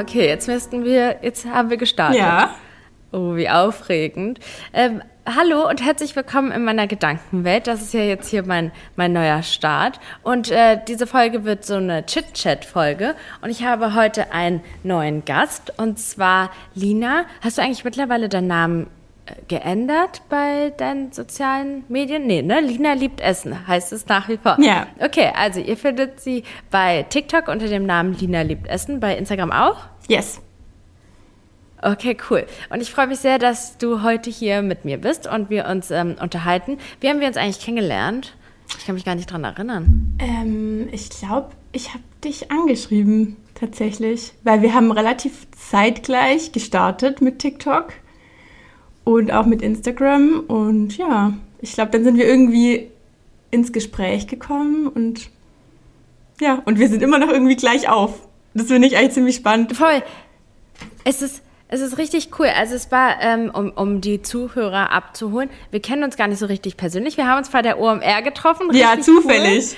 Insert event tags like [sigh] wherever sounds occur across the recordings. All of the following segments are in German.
Okay, jetzt müssten wir, jetzt haben wir gestartet. Ja. Oh, wie aufregend. Ähm, hallo und herzlich willkommen in meiner Gedankenwelt. Das ist ja jetzt hier mein, mein neuer Start. Und äh, diese Folge wird so eine Chit-Chat-Folge. Und ich habe heute einen neuen Gast und zwar Lina. Hast du eigentlich mittlerweile deinen Namen äh, geändert bei deinen sozialen Medien? Nee, ne? Lina liebt Essen, heißt es nach wie vor. Ja. Okay, also ihr findet sie bei TikTok unter dem Namen Lina liebt Essen, bei Instagram auch? Yes. Okay, cool. Und ich freue mich sehr, dass du heute hier mit mir bist und wir uns ähm, unterhalten. Wie haben wir uns eigentlich kennengelernt? Ich kann mich gar nicht dran erinnern. Ähm, ich glaube, ich habe dich angeschrieben, tatsächlich. Weil wir haben relativ zeitgleich gestartet mit TikTok und auch mit Instagram. Und ja, ich glaube, dann sind wir irgendwie ins Gespräch gekommen und ja, und wir sind immer noch irgendwie gleich auf. Das finde ich eigentlich ziemlich spannend. Voll. Es ist, es ist richtig cool. Also es war, ähm, um, um die Zuhörer abzuholen, wir kennen uns gar nicht so richtig persönlich. Wir haben uns bei der OMR getroffen. Ja, richtig zufällig.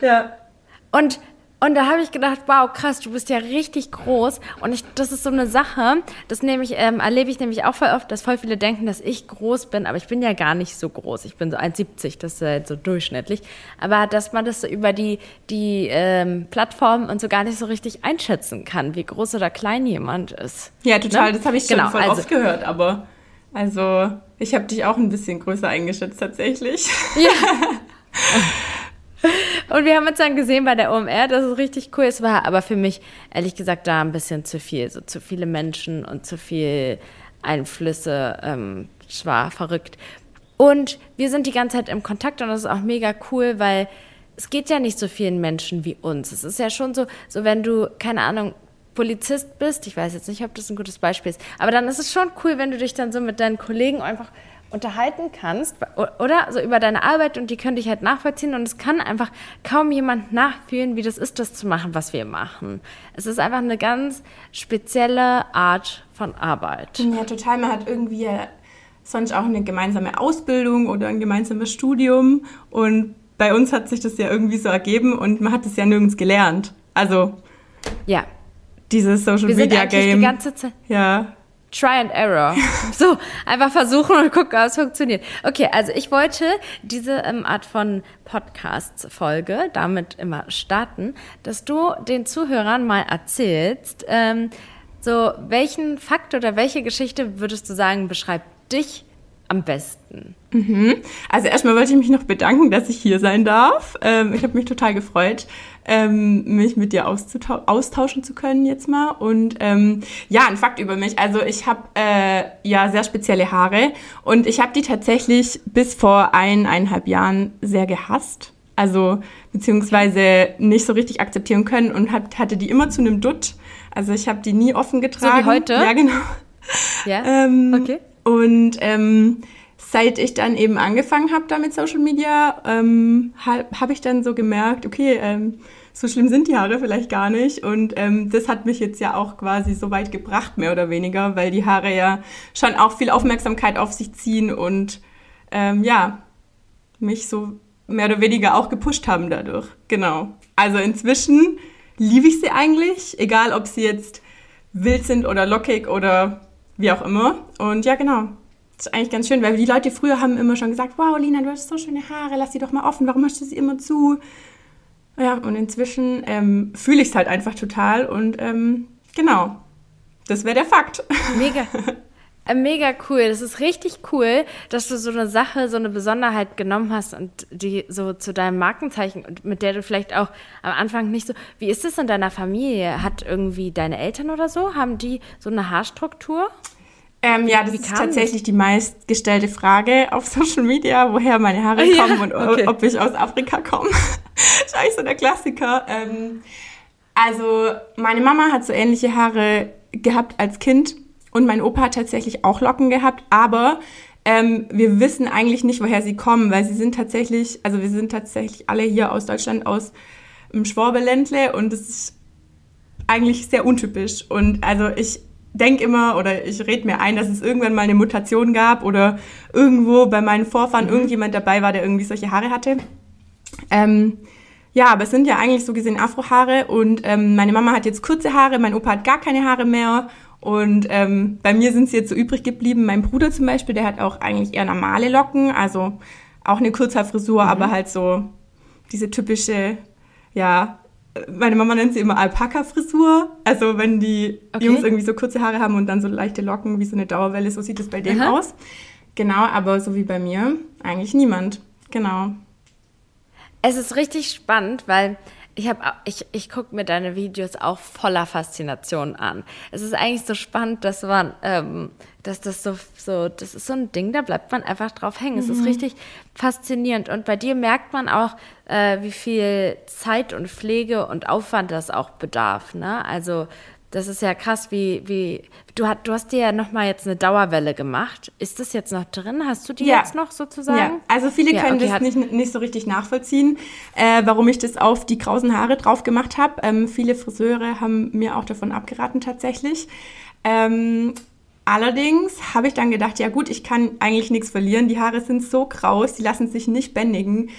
Ja. Cool. Und und da habe ich gedacht, wow, krass, du bist ja richtig groß. Und ich, das ist so eine Sache, das nehme ich, ähm, erlebe ich nämlich auch voll oft, dass voll viele denken, dass ich groß bin, aber ich bin ja gar nicht so groß. Ich bin so 1,70, das ist halt so durchschnittlich. Aber dass man das so über die, die ähm, Plattformen und so gar nicht so richtig einschätzen kann, wie groß oder klein jemand ist. Ja, total, ne? das habe ich schon genau, voll also, oft gehört, aber also ich habe dich auch ein bisschen größer eingeschätzt tatsächlich. Ja. [laughs] [laughs] Und wir haben uns dann gesehen bei der OMR, dass es richtig cool ist, war aber für mich ehrlich gesagt da ein bisschen zu viel, so zu viele Menschen und zu viel Einflüsse. Ähm, es war verrückt. Und wir sind die ganze Zeit im Kontakt und das ist auch mega cool, weil es geht ja nicht so vielen Menschen wie uns. Es ist ja schon so, so wenn du, keine Ahnung, Polizist bist, ich weiß jetzt nicht, ob das ein gutes Beispiel ist, aber dann ist es schon cool, wenn du dich dann so mit deinen Kollegen einfach unterhalten kannst, oder? Also über deine Arbeit und die können dich halt nachvollziehen und es kann einfach kaum jemand nachfühlen, wie das ist, das zu machen, was wir machen. Es ist einfach eine ganz spezielle Art von Arbeit. Ja, total. Man hat irgendwie sonst auch eine gemeinsame Ausbildung oder ein gemeinsames Studium und bei uns hat sich das ja irgendwie so ergeben und man hat es ja nirgends gelernt. Also ja. Dieses Social wir Media Game. Die ganze Zeit. Ja. Try and Error. [laughs] So, einfach versuchen und gucken, ob es funktioniert. Okay, also ich wollte diese ähm, Art von Podcast-Folge damit immer starten, dass du den Zuhörern mal erzählst, ähm, so welchen Fakt oder welche Geschichte würdest du sagen, beschreibt dich am besten? Mhm. Also erstmal wollte ich mich noch bedanken, dass ich hier sein darf. Ähm, ich habe mich total gefreut, ähm, mich mit dir austauschen zu können jetzt mal. Und ähm, ja, ein Fakt über mich. Also ich habe äh, ja sehr spezielle Haare und ich habe die tatsächlich bis vor eineinhalb Jahren sehr gehasst. Also beziehungsweise nicht so richtig akzeptieren können und hat, hatte die immer zu einem Dutt. Also ich habe die nie offen getragen. So wie heute? Ja, genau. Ja, ähm, okay. Und ähm, seit ich dann eben angefangen habe da mit Social Media, ähm, habe hab ich dann so gemerkt, okay, ähm, so schlimm sind die Haare vielleicht gar nicht. Und ähm, das hat mich jetzt ja auch quasi so weit gebracht, mehr oder weniger, weil die Haare ja schon auch viel Aufmerksamkeit auf sich ziehen und ähm, ja, mich so mehr oder weniger auch gepusht haben dadurch. Genau. Also inzwischen liebe ich sie eigentlich, egal ob sie jetzt wild sind oder lockig oder wie auch immer. Und ja, genau. Das ist eigentlich ganz schön, weil die Leute früher haben immer schon gesagt, wow, Lina, du hast so schöne Haare, lass sie doch mal offen, warum hast du sie immer zu? Ja, und inzwischen ähm, fühle ich es halt einfach total und ähm, genau, das wäre der Fakt. Mega. [laughs] Äh, mega cool. Das ist richtig cool, dass du so eine Sache, so eine Besonderheit genommen hast und die so zu deinem Markenzeichen, mit der du vielleicht auch am Anfang nicht so. Wie ist es in deiner Familie? Hat irgendwie deine Eltern oder so, haben die so eine Haarstruktur? Ähm, ja, das ist tatsächlich die meistgestellte Frage auf [laughs] Social Media, woher meine Haare kommen ja, und okay. ob ich aus Afrika komme. das [laughs] ist eigentlich so der Klassiker. Ähm, also meine Mama hat so ähnliche Haare gehabt als Kind und mein Opa hat tatsächlich auch Locken gehabt, aber ähm, wir wissen eigentlich nicht, woher sie kommen, weil sie sind tatsächlich, also wir sind tatsächlich alle hier aus Deutschland, aus dem Schwabeländle und das ist eigentlich sehr untypisch. Und also ich denke immer oder ich rede mir ein, dass es irgendwann mal eine Mutation gab oder irgendwo bei meinen Vorfahren mhm. irgendjemand dabei war, der irgendwie solche Haare hatte. Ähm, ja, aber es sind ja eigentlich so gesehen Afrohaare und ähm, meine Mama hat jetzt kurze Haare, mein Opa hat gar keine Haare mehr und ähm, bei mir sind sie jetzt so übrig geblieben. Mein Bruder zum Beispiel, der hat auch eigentlich eher normale Locken, also auch eine Kurzhaarfrisur, mhm. aber halt so diese typische, ja, meine Mama nennt sie immer Alpaka-Frisur. Also wenn die okay. Jungs irgendwie so kurze Haare haben und dann so leichte Locken wie so eine Dauerwelle, so sieht es bei denen Aha. aus. Genau, aber so wie bei mir eigentlich niemand. Genau. Es ist richtig spannend, weil ich ich, ich gucke mir deine Videos auch voller Faszination an. Es ist eigentlich so spannend, dass man, ähm, dass das so, so, das ist so ein Ding, da bleibt man einfach drauf hängen. Mhm. Es ist mhm. richtig faszinierend. Und bei dir merkt man auch, äh, wie viel Zeit und Pflege und Aufwand das auch bedarf. Ne? Also das ist ja krass, wie, wie du, hat, du hast dir ja nochmal jetzt eine Dauerwelle gemacht. Ist das jetzt noch drin? Hast du die ja. jetzt noch sozusagen? Ja, also viele ja, können okay, das nicht, nicht so richtig nachvollziehen, äh, warum ich das auf die krausen Haare drauf gemacht habe. Ähm, viele Friseure haben mir auch davon abgeraten tatsächlich. Ähm, allerdings habe ich dann gedacht, ja gut, ich kann eigentlich nichts verlieren. Die Haare sind so kraus, die lassen sich nicht bändigen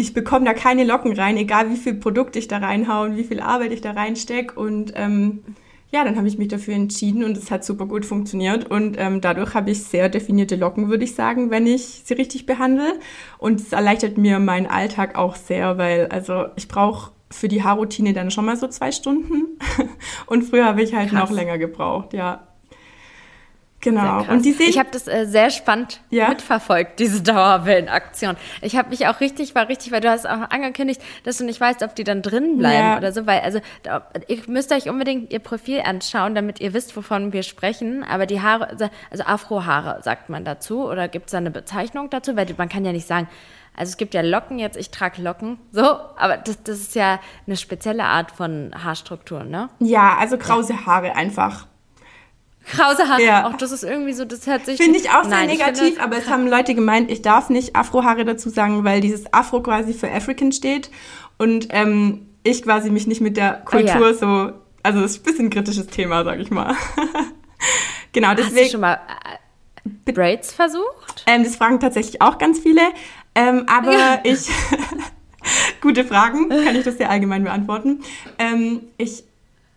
ich bekomme da keine Locken rein, egal wie viel Produkt ich da reinhaue und wie viel Arbeit ich da reinstecke. Und ähm, ja, dann habe ich mich dafür entschieden und es hat super gut funktioniert. Und ähm, dadurch habe ich sehr definierte Locken, würde ich sagen, wenn ich sie richtig behandle. Und es erleichtert mir meinen Alltag auch sehr, weil also ich brauche für die Haarroutine dann schon mal so zwei Stunden. [laughs] und früher habe ich halt Krass. noch länger gebraucht, ja. Genau. Und die sehen ich habe das äh, sehr spannend ja? mitverfolgt, diese [laughs] Dauerwellenaktion. Ich habe mich auch richtig, war richtig, weil du hast auch angekündigt, dass du nicht weißt, ob die dann drin bleiben ja. oder so, weil also da, ihr müsst euch unbedingt ihr Profil anschauen, damit ihr wisst, wovon wir sprechen. Aber die Haare, also, also Afrohaare sagt man dazu oder gibt es da eine Bezeichnung dazu? Weil man kann ja nicht sagen, also es gibt ja Locken jetzt, ich trage Locken, so, aber das, das ist ja eine spezielle Art von Haarstruktur, ne? Ja, also krause. Haare einfach. Krause Haare. Ja. Auch das ist irgendwie so, das hört sich. Finde ich auch sehr negativ, finde, aber es haben Leute gemeint, ich darf nicht Afrohaare dazu sagen, weil dieses Afro quasi für African steht und ähm, ich quasi mich nicht mit der Kultur oh, ja. so, also das ist ein bisschen ein kritisches Thema, sag ich mal. [laughs] genau, deswegen. Hast du schon mal äh, Braids versucht? Ähm, das fragen tatsächlich auch ganz viele, ähm, aber ja. ich [laughs] Gute Fragen, kann ich das sehr allgemein beantworten. Ähm, ich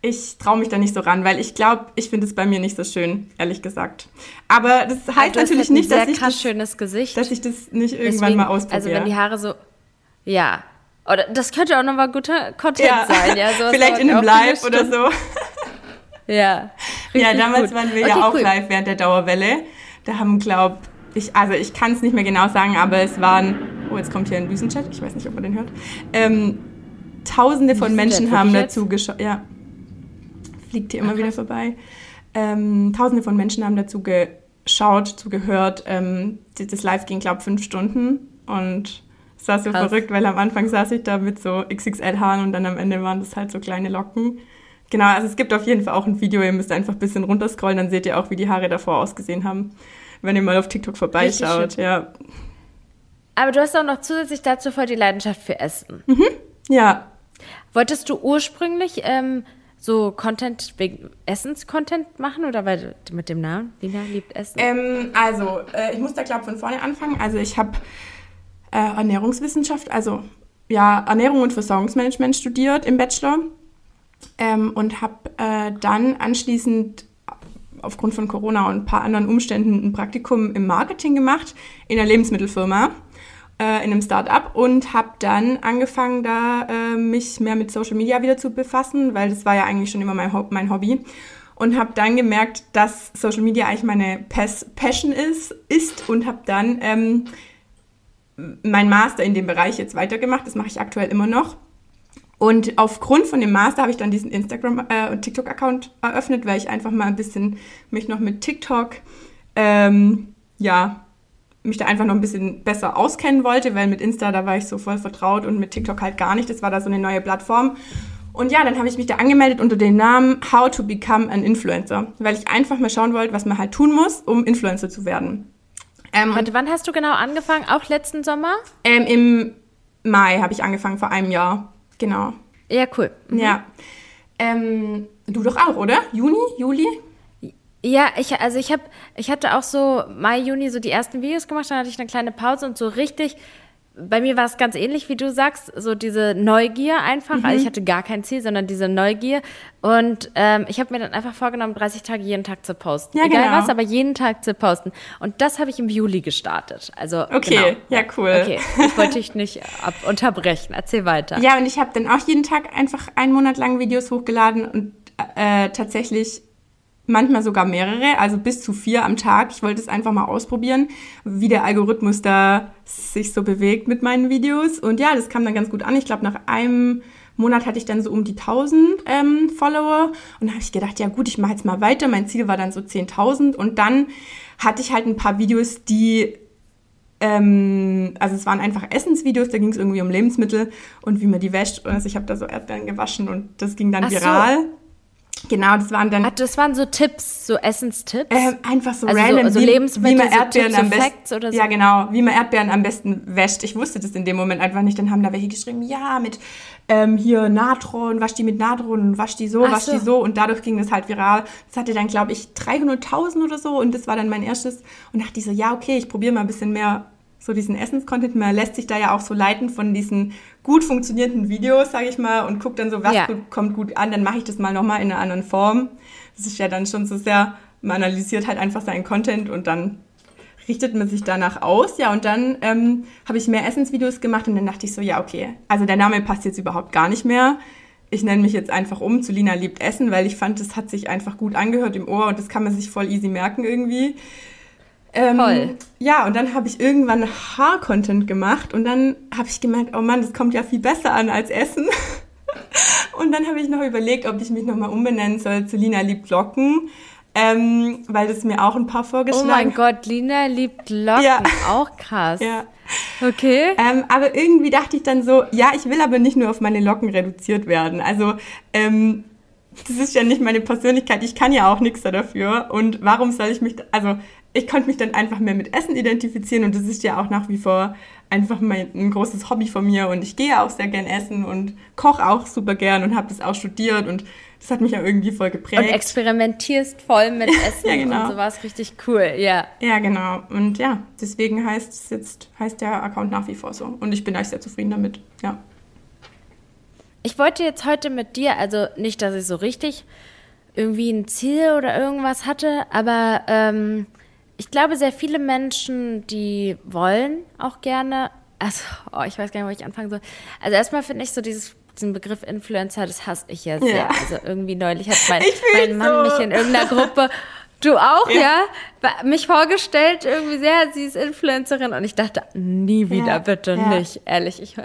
ich traue mich da nicht so ran, weil ich glaube, ich finde es bei mir nicht so schön, ehrlich gesagt. Aber das heißt halt natürlich nicht, dass ich, das, schönes Gesicht. dass ich das nicht irgendwann Deswegen, mal ausprobiere. Also wenn die Haare so, ja. Oder das könnte auch nochmal guter Content ja. sein. Ja, [laughs] Vielleicht in einem Live oder so. [laughs] ja. Ja, damals gut. waren wir okay, ja auch cool. live während der Dauerwelle. Da haben, glaube ich, also ich kann es nicht mehr genau sagen, aber es waren, oh, jetzt kommt hier ein Düsenchat, ich weiß nicht, ob man den hört. Ähm, Tausende von Menschen haben dazu geschaut. Ja, fliegt hier immer okay. wieder vorbei. Ähm, Tausende von Menschen haben dazu geschaut, zugehört. Ähm, das Live ging, glaube ich, fünf Stunden und es war so Krass. verrückt, weil am Anfang saß ich da mit so XXL-Haaren und dann am Ende waren das halt so kleine Locken. Genau, also es gibt auf jeden Fall auch ein Video, ihr müsst einfach ein bisschen runterscrollen, dann seht ihr auch, wie die Haare davor ausgesehen haben, wenn ihr mal auf TikTok vorbeischaut. Ja. Aber du hast auch noch zusätzlich dazu voll die Leidenschaft für Essen. Mhm. Ja. Wolltest du ursprünglich ähm, so Content wegen Essens-Content machen oder weil mit dem Namen? Lina liebt Essen. Ähm, also, äh, ich muss da, glaube von vorne anfangen. Also, ich habe äh, Ernährungswissenschaft, also ja, Ernährung und Versorgungsmanagement studiert im Bachelor ähm, und habe äh, dann anschließend aufgrund von Corona und ein paar anderen Umständen ein Praktikum im Marketing gemacht in einer Lebensmittelfirma äh, in einem Start-up und habe dann angefangen, da äh, mich mehr mit Social Media wieder zu befassen, weil das war ja eigentlich schon immer mein, Ho mein Hobby. Und habe dann gemerkt, dass Social Media eigentlich meine Pas Passion ist, ist und habe dann ähm, mein Master in dem Bereich jetzt weitergemacht. Das mache ich aktuell immer noch. Und aufgrund von dem Master habe ich dann diesen Instagram- äh, und TikTok-Account eröffnet, weil ich einfach mal ein bisschen mich noch mit TikTok ähm, ja, mich da einfach noch ein bisschen besser auskennen wollte, weil mit Insta, da war ich so voll vertraut und mit TikTok halt gar nicht. Das war da so eine neue Plattform. Und ja, dann habe ich mich da angemeldet unter dem Namen How to Become an Influencer, weil ich einfach mal schauen wollte, was man halt tun muss, um Influencer zu werden. Ähm, Warte, wann hast du genau angefangen? Auch letzten Sommer? Ähm, Im Mai habe ich angefangen, vor einem Jahr. Genau. Ja, cool. Mhm. Ja. Ähm, du doch auch, oder? Juni, Juli? Ja, ich, also ich habe, ich hatte auch so Mai, Juni so die ersten Videos gemacht, dann hatte ich eine kleine Pause und so richtig bei mir war es ganz ähnlich, wie du sagst, so diese Neugier einfach. Mhm. Also ich hatte gar kein Ziel, sondern diese Neugier. Und ähm, ich habe mir dann einfach vorgenommen, 30 Tage jeden Tag zu posten. Ja, Egal genau. was, aber jeden Tag zu posten. Und das habe ich im Juli gestartet. Also okay, genau. ja cool. Okay, ich wollte dich nicht ab unterbrechen. Erzähl weiter. Ja, und ich habe dann auch jeden Tag einfach einen Monat lang Videos hochgeladen und äh, tatsächlich manchmal sogar mehrere, also bis zu vier am Tag. Ich wollte es einfach mal ausprobieren, wie der Algorithmus da sich so bewegt mit meinen Videos. Und ja, das kam dann ganz gut an. Ich glaube, nach einem Monat hatte ich dann so um die 1000 ähm, Follower und da habe ich gedacht, ja gut, ich mache jetzt mal weiter. Mein Ziel war dann so 10.000 und dann hatte ich halt ein paar Videos, die ähm, also es waren einfach Essensvideos, da ging es irgendwie um Lebensmittel und wie man die wäscht. Also ich habe da so Erdbeeren gewaschen und das ging dann Ach viral. So. Genau, das waren dann. Ach, das waren so Tipps, so Essenstipps? Äh, einfach so also random, so, so Lebensmittel, wie man Erdbeeren so am besten. So. Ja, genau, wie man Erdbeeren am besten wäscht. Ich wusste das in dem Moment einfach nicht. Dann haben da welche geschrieben, ja, mit ähm, hier Natron, wasch die mit Natron, wasch die so, Ach wasch die so. Und dadurch ging das halt viral. Das hatte dann, glaube ich, 300.000 oder so. Und das war dann mein erstes. Und dachte ich so, ja, okay, ich probiere mal ein bisschen mehr so diesen Essenscontent. Man lässt sich da ja auch so leiten von diesen gut funktionierenden Videos, sage ich mal, und guckt dann so, was ja. gut, kommt gut an, dann mache ich das mal nochmal in einer anderen Form. Das ist ja dann schon so sehr, man analysiert halt einfach seinen Content und dann richtet man sich danach aus. Ja, und dann ähm, habe ich mehr Essensvideos gemacht und dann dachte ich so, ja, okay, also der Name passt jetzt überhaupt gar nicht mehr. Ich nenne mich jetzt einfach um zu Lina liebt Essen, weil ich fand, das hat sich einfach gut angehört im Ohr und das kann man sich voll easy merken irgendwie. Ähm, Toll. Ja, und dann habe ich irgendwann Haar-Content gemacht und dann habe ich gemerkt, oh Mann, das kommt ja viel besser an als Essen. [laughs] und dann habe ich noch überlegt, ob ich mich nochmal umbenennen soll zu Lina liebt Locken. Ähm, weil das mir auch ein paar vorgeschlagen Oh mein Gott, Lina liebt Locken, ja. auch krass. Ja. Okay. Ähm, aber irgendwie dachte ich dann so, ja, ich will aber nicht nur auf meine Locken reduziert werden. Also ähm, das ist ja nicht meine Persönlichkeit. Ich kann ja auch nichts dafür. Und warum soll ich mich, also ich konnte mich dann einfach mehr mit Essen identifizieren und das ist ja auch nach wie vor einfach mein, ein großes Hobby von mir und ich gehe auch sehr gern essen und koche auch super gern und habe das auch studiert und das hat mich ja irgendwie voll geprägt. Und experimentierst voll mit [laughs] Essen ja, genau. und sowas richtig cool, ja. Ja, genau. Und ja, deswegen heißt es jetzt, heißt der Account nach wie vor so. Und ich bin eigentlich sehr zufrieden damit, ja. Ich wollte jetzt heute mit dir, also nicht, dass ich so richtig irgendwie ein Ziel oder irgendwas hatte, aber ähm, ich glaube, sehr viele Menschen, die wollen auch gerne, also, oh, ich weiß gar nicht, wo ich anfangen soll. Also erstmal finde ich so dieses diesen Begriff Influencer, das hasse ich ja sehr. Ja. Also irgendwie neulich hat mein, [laughs] mein Mann so. mich in irgendeiner Gruppe, du auch, ja. ja, mich vorgestellt, irgendwie sehr, sie ist Influencerin und ich dachte, nie wieder, ja. bitte ja. nicht, ehrlich. Ich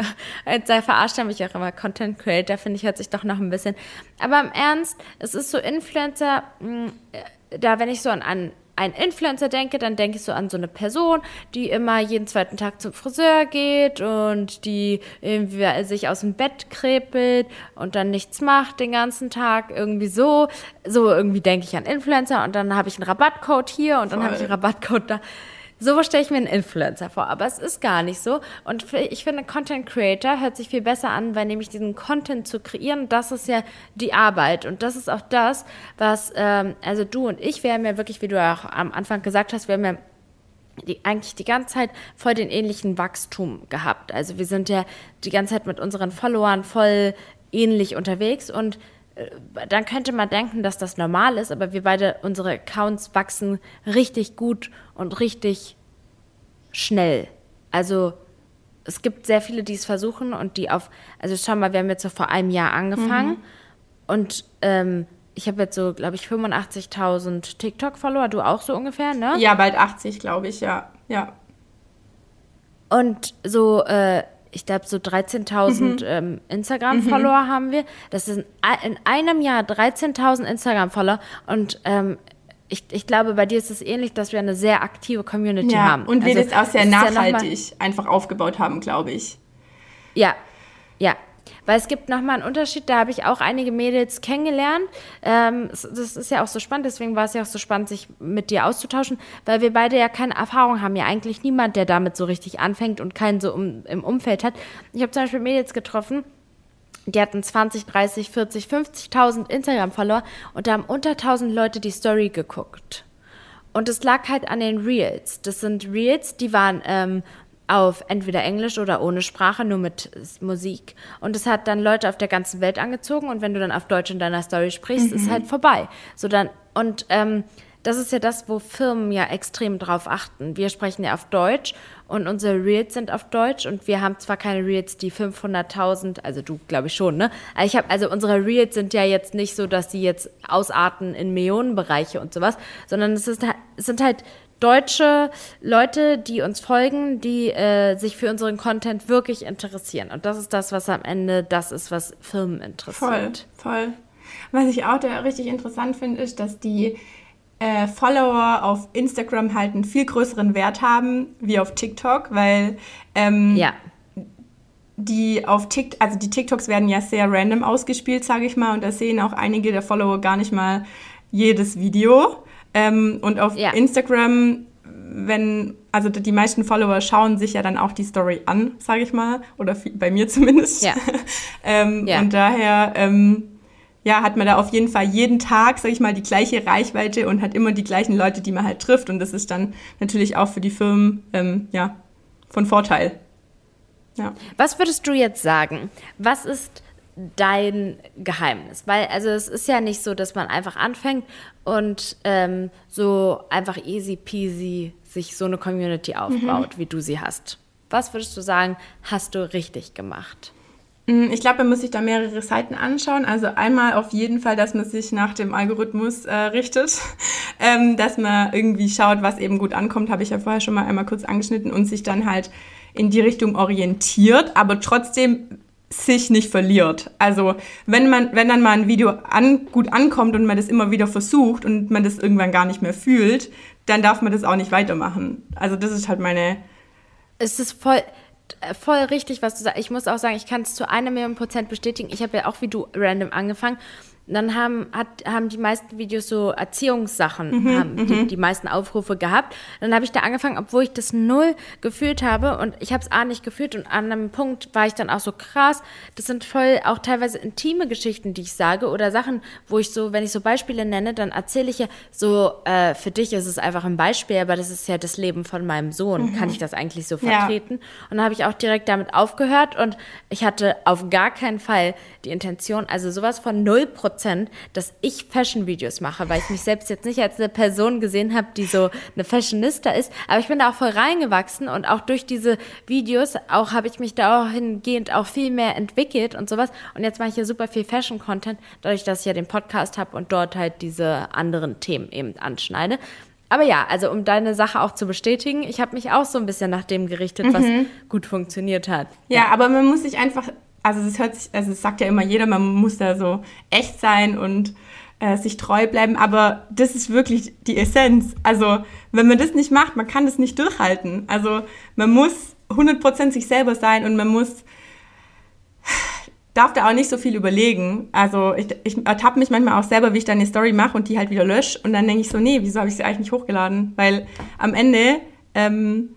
sei verarscht mich auch immer, Content Creator, finde ich, hört sich doch noch ein bisschen. Aber im Ernst, es ist so Influencer, mh, äh, da wenn ich so an, an einen Influencer denke, dann denke ich so an so eine Person, die immer jeden zweiten Tag zum Friseur geht und die irgendwie sich aus dem Bett krepelt und dann nichts macht den ganzen Tag, irgendwie so. So irgendwie denke ich an Influencer und dann habe ich einen Rabattcode hier und dann habe ich einen Rabattcode da. So stelle ich mir einen Influencer vor, aber es ist gar nicht so. Und ich finde, Content Creator hört sich viel besser an, weil nämlich diesen Content zu kreieren, das ist ja die Arbeit. Und das ist auch das, was, ähm, also du und ich, wir haben ja wirklich, wie du auch am Anfang gesagt hast, wir haben ja die, eigentlich die ganze Zeit voll den ähnlichen Wachstum gehabt. Also wir sind ja die ganze Zeit mit unseren Followern voll ähnlich unterwegs und dann könnte man denken, dass das normal ist, aber wir beide, unsere Accounts wachsen richtig gut und richtig schnell. Also es gibt sehr viele, die es versuchen und die auf, also schau mal, wir haben jetzt so vor einem Jahr angefangen mhm. und ähm, ich habe jetzt so, glaube ich, 85.000 TikTok-Follower, du auch so ungefähr, ne? Ja, bald 80, glaube ich, ja, ja. Und so, äh, ich glaube, so 13.000 mhm. ähm, Instagram-Follower mhm. haben wir. Das ist in, einem Jahr 13.000 Instagram-Follower. Und ähm, ich, ich glaube, bei dir ist es ähnlich, dass wir eine sehr aktive Community ja, haben. Und wir also, das auch sehr nachhaltig ja einfach aufgebaut haben, glaube ich. Ja, ja. Weil es gibt nochmal einen Unterschied, da habe ich auch einige Mädels kennengelernt. Ähm, das ist ja auch so spannend, deswegen war es ja auch so spannend, sich mit dir auszutauschen, weil wir beide ja keine Erfahrung haben. Ja, eigentlich niemand, der damit so richtig anfängt und keinen so um, im Umfeld hat. Ich habe zum Beispiel Mädels getroffen, die hatten 20, 30, 40, 50.000 Instagram-Follower und da haben unter 1000 Leute die Story geguckt. Und es lag halt an den Reels. Das sind Reels, die waren ähm, auf entweder Englisch oder ohne Sprache, nur mit Musik. Und es hat dann Leute auf der ganzen Welt angezogen. Und wenn du dann auf Deutsch in deiner Story sprichst, mhm. ist halt vorbei. So dann, und ähm, das ist ja das, wo Firmen ja extrem drauf achten. Wir sprechen ja auf Deutsch und unsere Reels sind auf Deutsch und wir haben zwar keine Reels, die 500.000, also du glaube ich schon, ne? Ich habe also unsere Reels sind ja jetzt nicht so, dass die jetzt ausarten in Millionenbereiche und sowas, sondern es, ist, es sind halt deutsche Leute, die uns folgen, die äh, sich für unseren Content wirklich interessieren. Und das ist das, was am Ende das ist, was Firmen interessiert. Voll, voll. Was ich auch da richtig interessant finde, ist, dass die äh, Follower auf Instagram halt einen viel größeren Wert haben wie auf TikTok, weil ähm, ja. die auf TikTok, also die TikToks werden ja sehr random ausgespielt, sage ich mal, und da sehen auch einige der Follower gar nicht mal jedes Video. Ähm, und auf ja. Instagram, wenn, also die meisten Follower schauen sich ja dann auch die Story an, sage ich mal, oder bei mir [laughs] zumindest. Ja. [laughs] ähm, ja. Und daher ähm, ja, hat man da auf jeden Fall jeden Tag, sag ich mal, die gleiche Reichweite und hat immer die gleichen Leute, die man halt trifft. Und das ist dann natürlich auch für die Firmen ähm, ja, von Vorteil. Ja. Was würdest du jetzt sagen? Was ist dein Geheimnis? Weil, also es ist ja nicht so, dass man einfach anfängt und ähm, so einfach easy peasy sich so eine Community aufbaut, mhm. wie du sie hast. Was würdest du sagen, hast du richtig gemacht? Mm, ich glaube, man muss sich da mehrere Seiten anschauen. Also einmal auf jeden Fall, dass man sich nach dem Algorithmus äh, richtet, [laughs] ähm, dass man irgendwie schaut, was eben gut ankommt, habe ich ja vorher schon mal einmal kurz angeschnitten und sich dann halt in die Richtung orientiert, aber trotzdem sich nicht verliert. Also wenn man, wenn dann mal ein Video an, gut ankommt und man das immer wieder versucht und man das irgendwann gar nicht mehr fühlt, dann darf man das auch nicht weitermachen. Also das ist halt meine. Es ist voll voll richtig, was du sagst. Ich muss auch sagen, ich kann es zu einer Million Prozent bestätigen. Ich habe ja auch wie du random angefangen dann haben, hat, haben die meisten Videos so Erziehungssachen, mhm, haben die, mhm. die, meisten Aufrufe gehabt. Dann habe ich da angefangen, obwohl ich das null gefühlt habe und ich habe es A nicht gefühlt und an einem Punkt war ich dann auch so krass. Das sind voll auch teilweise intime Geschichten, die ich sage oder Sachen, wo ich so, wenn ich so Beispiele nenne, dann erzähle ich ja so, äh, für dich ist es einfach ein Beispiel, aber das ist ja das Leben von meinem Sohn. Mhm. Kann ich das eigentlich so vertreten? Ja. Und dann habe ich auch direkt damit aufgehört und ich hatte auf gar keinen Fall die Intention, also sowas von null Prozent Prozent, dass ich Fashion-Videos mache, weil ich mich selbst jetzt nicht als eine Person gesehen habe, die so eine Fashionista ist. Aber ich bin da auch voll reingewachsen und auch durch diese Videos auch habe ich mich dahingehend auch viel mehr entwickelt und sowas. Und jetzt mache ich ja super viel Fashion-Content, dadurch, dass ich ja den Podcast habe und dort halt diese anderen Themen eben anschneide. Aber ja, also um deine Sache auch zu bestätigen, ich habe mich auch so ein bisschen nach dem gerichtet, was mhm. gut funktioniert hat. Ja, ja, aber man muss sich einfach also es hört sich, also es sagt ja immer jeder, man muss da so echt sein und äh, sich treu bleiben, aber das ist wirklich die Essenz. Also wenn man das nicht macht, man kann das nicht durchhalten. Also man muss 100% sich selber sein und man muss darf da auch nicht so viel überlegen. Also ich, ich ertappe mich manchmal auch selber, wie ich dann eine Story mache und die halt wieder lösche und dann denke ich so, nee, wieso habe ich sie eigentlich nicht hochgeladen? Weil am Ende ähm,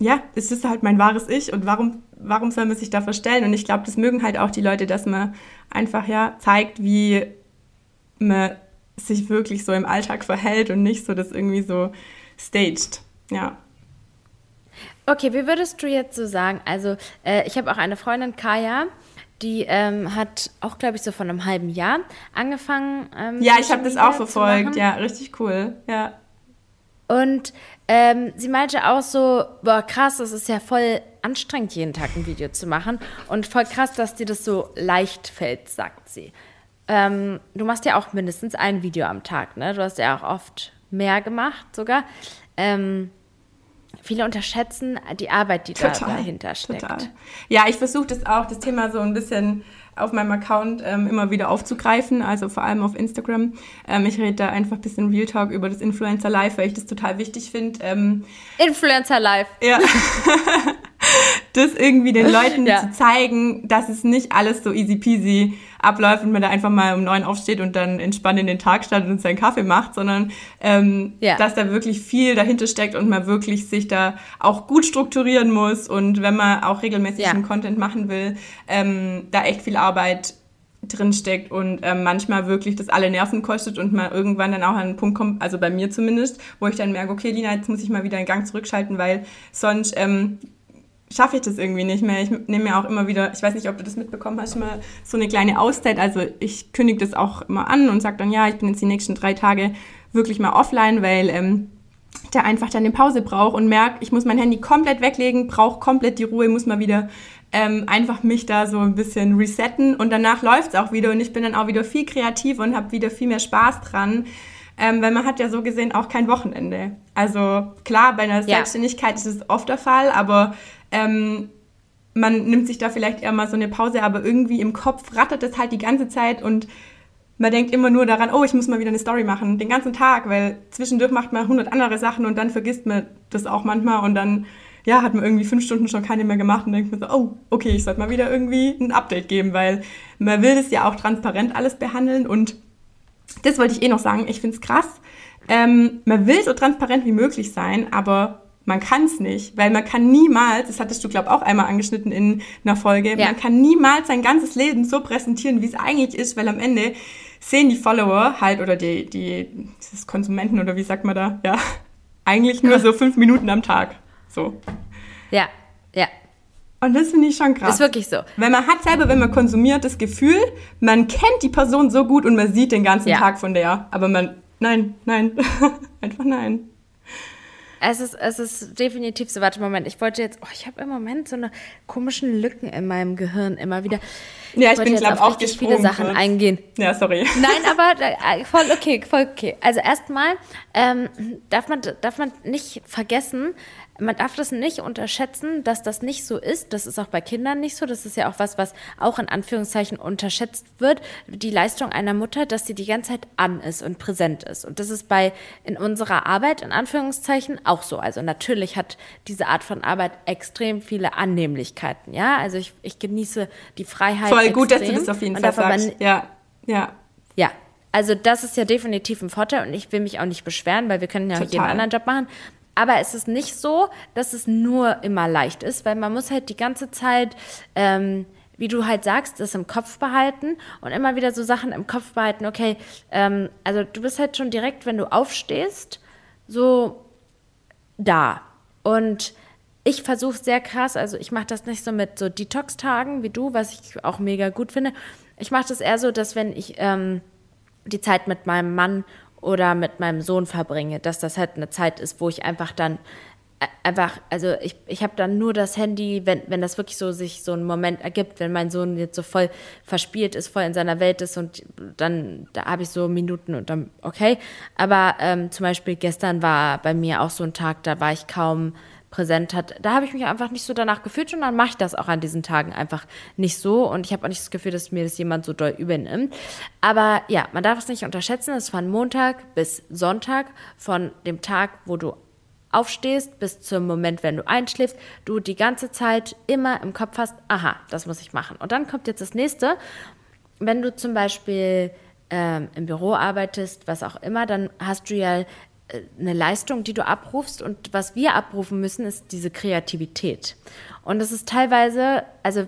ja, ist halt mein wahres Ich und warum, warum soll man sich da verstellen? Und ich glaube, das mögen halt auch die Leute, dass man einfach ja zeigt, wie man sich wirklich so im Alltag verhält und nicht so das irgendwie so staged. Ja. Okay, wie würdest du jetzt so sagen? Also, äh, ich habe auch eine Freundin, Kaya, die ähm, hat auch, glaube ich, so von einem halben Jahr angefangen. Ähm, ja, ich habe das auch verfolgt. Ja, richtig cool. Ja. Und ähm, sie meinte auch so, boah, krass, das ist ja voll anstrengend, jeden Tag ein Video zu machen. Und voll krass, dass dir das so leicht fällt, sagt sie. Ähm, du machst ja auch mindestens ein Video am Tag, ne? Du hast ja auch oft mehr gemacht sogar. Ähm, viele unterschätzen die Arbeit, die total, da dahinter steckt. Total. Ja, ich versuche das auch, das Thema so ein bisschen auf meinem Account ähm, immer wieder aufzugreifen, also vor allem auf Instagram. Ähm, ich rede da einfach ein bisschen Real Talk über das Influencer Life, weil ich das total wichtig finde. Ähm, Influencer Life. Ja. [laughs] das irgendwie den Leuten ja. zu zeigen, dass es nicht alles so easy peasy abläuft und man da einfach mal um neun aufsteht und dann entspannt in den Tag startet und seinen Kaffee macht, sondern ähm, ja. dass da wirklich viel dahinter steckt und man wirklich sich da auch gut strukturieren muss und wenn man auch regelmäßig ja. Content machen will, ähm, da echt viel Arbeit drinsteckt und ähm, manchmal wirklich das alle Nerven kostet und man irgendwann dann auch an einen Punkt kommt, also bei mir zumindest, wo ich dann merke, okay, Lina, jetzt muss ich mal wieder einen Gang zurückschalten, weil sonst ähm, schaffe ich das irgendwie nicht mehr. Ich nehme mir auch immer wieder, ich weiß nicht, ob du das mitbekommen hast, mal so eine kleine Auszeit. Also ich kündige das auch immer an und sage dann, ja, ich bin jetzt die nächsten drei Tage wirklich mal offline, weil ähm, der einfach dann eine Pause braucht und merkt, ich muss mein Handy komplett weglegen, brauche komplett die Ruhe, muss mal wieder ähm, einfach mich da so ein bisschen resetten und danach läuft es auch wieder und ich bin dann auch wieder viel kreativ und habe wieder viel mehr Spaß dran. Ähm, weil man hat ja so gesehen auch kein Wochenende. Also klar, bei einer ja. Selbstständigkeit ist es oft der Fall, aber ähm, man nimmt sich da vielleicht eher mal so eine Pause, aber irgendwie im Kopf rattert es halt die ganze Zeit und man denkt immer nur daran, oh, ich muss mal wieder eine Story machen, den ganzen Tag, weil zwischendurch macht man hundert andere Sachen und dann vergisst man das auch manchmal und dann, ja, hat man irgendwie fünf Stunden schon keine mehr gemacht und denkt man so, oh, okay, ich sollte mal wieder irgendwie ein Update geben, weil man will das ja auch transparent alles behandeln und das wollte ich eh noch sagen, ich finde es krass. Ähm, man will so transparent wie möglich sein, aber man kann es nicht, weil man kann niemals, das hattest du, glaube auch einmal angeschnitten in einer Folge, ja. man kann niemals sein ganzes Leben so präsentieren, wie es eigentlich ist, weil am Ende sehen die Follower halt oder die, die das Konsumenten oder wie sagt man da, ja, [laughs] eigentlich nur so fünf Minuten am Tag. So. Ja, ja. Und das finde ich schon krass. Ist wirklich so. Weil man hat selber, wenn man konsumiert, das Gefühl, man kennt die Person so gut und man sieht den ganzen ja. Tag von der. Aber man, nein, nein, [laughs] einfach nein. Es ist, es ist definitiv so. Warte, Moment. Ich wollte jetzt, oh, ich habe im Moment so eine komischen Lücken in meinem Gehirn immer wieder. Ja, ich, ich bin, glaube auch viele Sachen wird. eingehen. Ja, sorry. Nein, [laughs] aber äh, voll okay, voll okay. Also erstmal ähm, darf, man, darf man nicht vergessen, man darf das nicht unterschätzen, dass das nicht so ist. Das ist auch bei Kindern nicht so. Das ist ja auch was, was auch in Anführungszeichen unterschätzt wird. Die Leistung einer Mutter, dass sie die ganze Zeit an ist und präsent ist. Und das ist bei in unserer Arbeit in Anführungszeichen auch so. Also natürlich hat diese Art von Arbeit extrem viele Annehmlichkeiten. Ja, also ich, ich genieße die Freiheit. Voll gut, dass du das auf jeden Fall sagst. Ja, ja. Ja, also das ist ja definitiv ein Vorteil und ich will mich auch nicht beschweren, weil wir können ja Total. jeden anderen Job machen. Aber es ist nicht so, dass es nur immer leicht ist, weil man muss halt die ganze Zeit, ähm, wie du halt sagst, das im Kopf behalten und immer wieder so Sachen im Kopf behalten. Okay, ähm, also du bist halt schon direkt, wenn du aufstehst, so da. Und ich versuche sehr krass, also ich mache das nicht so mit so Detox-Tagen wie du, was ich auch mega gut finde. Ich mache das eher so, dass wenn ich ähm, die Zeit mit meinem Mann oder mit meinem Sohn verbringe, dass das halt eine Zeit ist, wo ich einfach dann äh, einfach, also ich, ich habe dann nur das Handy, wenn, wenn das wirklich so sich so ein Moment ergibt, wenn mein Sohn jetzt so voll verspielt ist, voll in seiner Welt ist und dann, da habe ich so Minuten und dann, okay. Aber ähm, zum Beispiel gestern war bei mir auch so ein Tag, da war ich kaum präsent hat, da habe ich mich einfach nicht so danach gefühlt und dann mache ich das auch an diesen Tagen einfach nicht so und ich habe auch nicht das Gefühl, dass mir das jemand so doll übernimmt. Aber ja, man darf es nicht unterschätzen, es von Montag bis Sonntag, von dem Tag, wo du aufstehst bis zum Moment, wenn du einschläfst, du die ganze Zeit immer im Kopf hast, aha, das muss ich machen. Und dann kommt jetzt das nächste, wenn du zum Beispiel ähm, im Büro arbeitest, was auch immer, dann hast du ja eine Leistung, die du abrufst. Und was wir abrufen müssen, ist diese Kreativität. Und das ist teilweise, also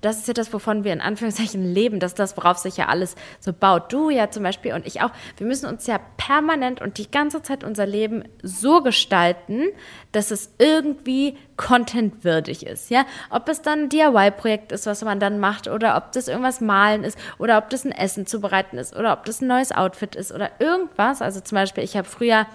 das ist ja das, wovon wir in Anführungszeichen leben, dass das, worauf sich ja alles so baut. Du ja zum Beispiel und ich auch. Wir müssen uns ja permanent und die ganze Zeit unser Leben so gestalten, dass es irgendwie contentwürdig ist. Ja, ob es dann ein DIY-Projekt ist, was man dann macht, oder ob das irgendwas malen ist, oder ob das ein Essen zubereiten ist, oder ob das ein neues Outfit ist, oder irgendwas. Also zum Beispiel, ich habe früher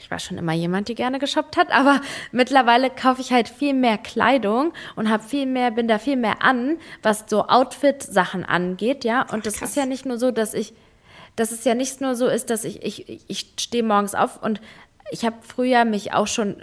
ich war schon immer jemand, die gerne geshoppt hat, aber mittlerweile kaufe ich halt viel mehr Kleidung und habe viel mehr, bin da viel mehr an, was so Outfit-Sachen angeht, ja. Und das Krass. ist ja nicht nur so, dass ich, dass es ja nicht nur so ist, dass ich, ich, ich stehe morgens auf und ich habe früher mich auch schon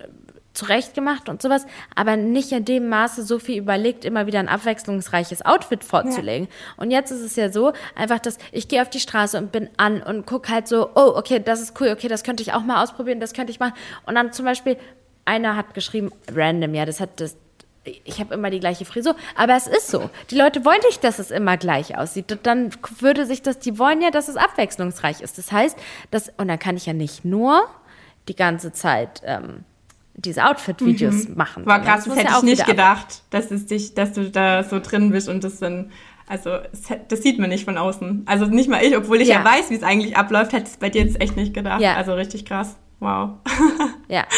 zurechtgemacht und sowas, aber nicht in dem Maße so viel überlegt, immer wieder ein abwechslungsreiches Outfit vorzulegen. Ja. Und jetzt ist es ja so, einfach, dass ich gehe auf die Straße und bin an und gucke halt so, oh, okay, das ist cool, okay, das könnte ich auch mal ausprobieren, das könnte ich machen. Und dann zum Beispiel, einer hat geschrieben, random, ja, das hat das, ich habe immer die gleiche Frisur, aber es ist so. Die Leute wollen nicht, dass es immer gleich aussieht. Dann würde sich das, die wollen ja, dass es abwechslungsreich ist. Das heißt, dass, und dann kann ich ja nicht nur die ganze Zeit ähm, diese Outfit-Videos mhm. machen. War krass, das, das hätte ja ich nicht gedacht, dass, es dich, dass du da so drin bist und das dann Also das sieht man nicht von außen. Also nicht mal ich, obwohl ich ja, ja weiß, wie es eigentlich abläuft, hätte es bei dir jetzt echt nicht gedacht. Ja. Also richtig krass. Wow. ja. [laughs]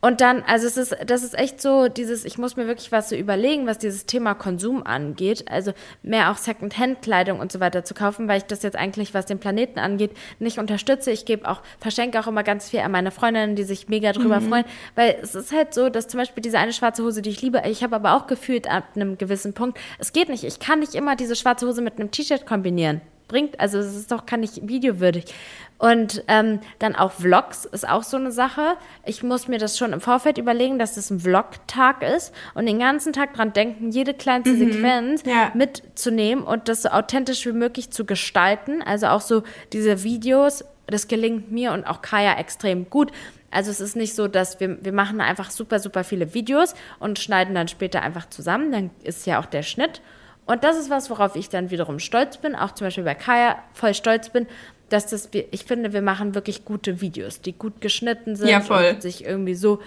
Und dann, also es ist, das ist echt so, dieses, ich muss mir wirklich was so überlegen, was dieses Thema Konsum angeht. Also mehr auch Second-Hand-Kleidung und so weiter zu kaufen, weil ich das jetzt eigentlich, was den Planeten angeht, nicht unterstütze. Ich gebe auch, verschenke auch immer ganz viel an meine Freundinnen, die sich mega drüber mhm. freuen. Weil es ist halt so, dass zum Beispiel diese eine schwarze Hose, die ich liebe, ich habe aber auch gefühlt ab einem gewissen Punkt, es geht nicht. Ich kann nicht immer diese schwarze Hose mit einem T-Shirt kombinieren bringt. Also es ist doch, kann nicht videowürdig. Und ähm, dann auch Vlogs ist auch so eine Sache. Ich muss mir das schon im Vorfeld überlegen, dass das ein Vlog-Tag ist und den ganzen Tag dran denken, jede kleinste mhm. Sequenz ja. mitzunehmen und das so authentisch wie möglich zu gestalten. Also auch so diese Videos, das gelingt mir und auch Kaya extrem gut. Also es ist nicht so, dass wir, wir machen einfach super, super viele Videos und schneiden dann später einfach zusammen. Dann ist ja auch der Schnitt. Und das ist was, worauf ich dann wiederum stolz bin, auch zum Beispiel bei Kaya voll stolz bin, dass das, ich finde, wir machen wirklich gute Videos, die gut geschnitten sind ja, voll. und sich irgendwie so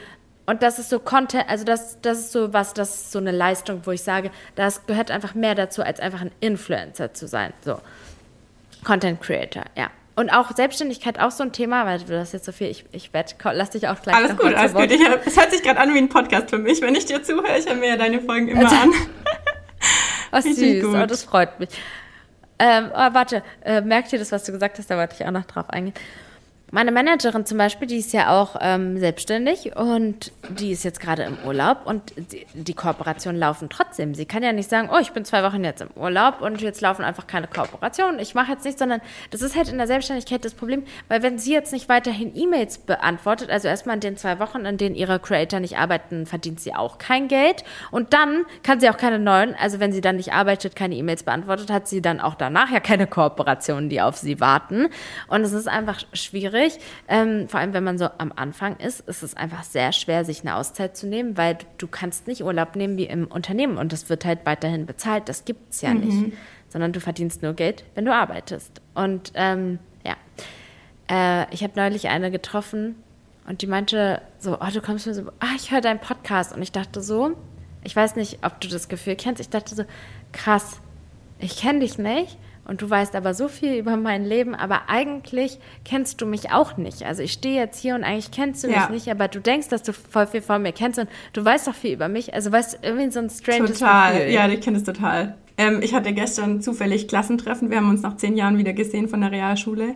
und das ist so Content, also das, das ist so was, das ist so eine Leistung, wo ich sage, das gehört einfach mehr dazu, als einfach ein Influencer zu sein. So. Content Creator, ja. Und auch Selbstständigkeit auch so ein Thema, weil du das jetzt so viel, ich, ich wette, lass dich auch gleich Alles gut, alles gut. Es hört sich gerade an wie ein Podcast für mich, wenn ich dir zuhöre. Ich höre mir ja deine Folgen immer also, an. [laughs] Was süß, oh, das freut mich. Ähm, oh, warte, äh, merkt ihr das, was du gesagt hast? Da wollte ich auch noch drauf eingehen. Meine Managerin zum Beispiel, die ist ja auch ähm, selbstständig und die ist jetzt gerade im Urlaub und die, die, Kooperationen laufen trotzdem. Sie kann ja nicht sagen, oh, ich bin zwei Wochen jetzt im Urlaub und jetzt laufen einfach keine Kooperationen. Ich mache jetzt nichts, sondern das ist halt in der Selbstständigkeit das Problem, weil wenn sie jetzt nicht weiterhin E-Mails beantwortet, also erstmal in den zwei Wochen, in denen ihre Creator nicht arbeiten, verdient sie auch kein Geld und dann kann sie auch keine neuen, also wenn sie dann nicht arbeitet, keine E-Mails beantwortet, hat sie dann auch danach ja keine Kooperationen, die auf sie warten und es ist einfach schwierig schwierig. Ähm, vor allem, wenn man so am Anfang ist, ist es einfach sehr schwer, sich eine Auszeit zu nehmen, weil du kannst nicht Urlaub nehmen wie im Unternehmen und das wird halt weiterhin bezahlt. Das gibt es ja mhm. nicht. Sondern du verdienst nur Geld, wenn du arbeitest. Und ähm, ja, äh, ich habe neulich eine getroffen und die meinte so, oh, du kommst mir so, ah, ich höre deinen Podcast. Und ich dachte so, ich weiß nicht, ob du das Gefühl kennst, ich dachte so, krass, ich kenne dich nicht und du weißt aber so viel über mein Leben, aber eigentlich kennst du mich auch nicht. Also ich stehe jetzt hier und eigentlich kennst du mich ja. nicht, aber du denkst, dass du voll viel von mir kennst und du weißt doch viel über mich. Also weißt du, irgendwie so ein stranges Total, Gefühl. ja, ich kenne es total. Ähm, ich hatte gestern zufällig Klassentreffen. Wir haben uns nach zehn Jahren wieder gesehen von der Realschule.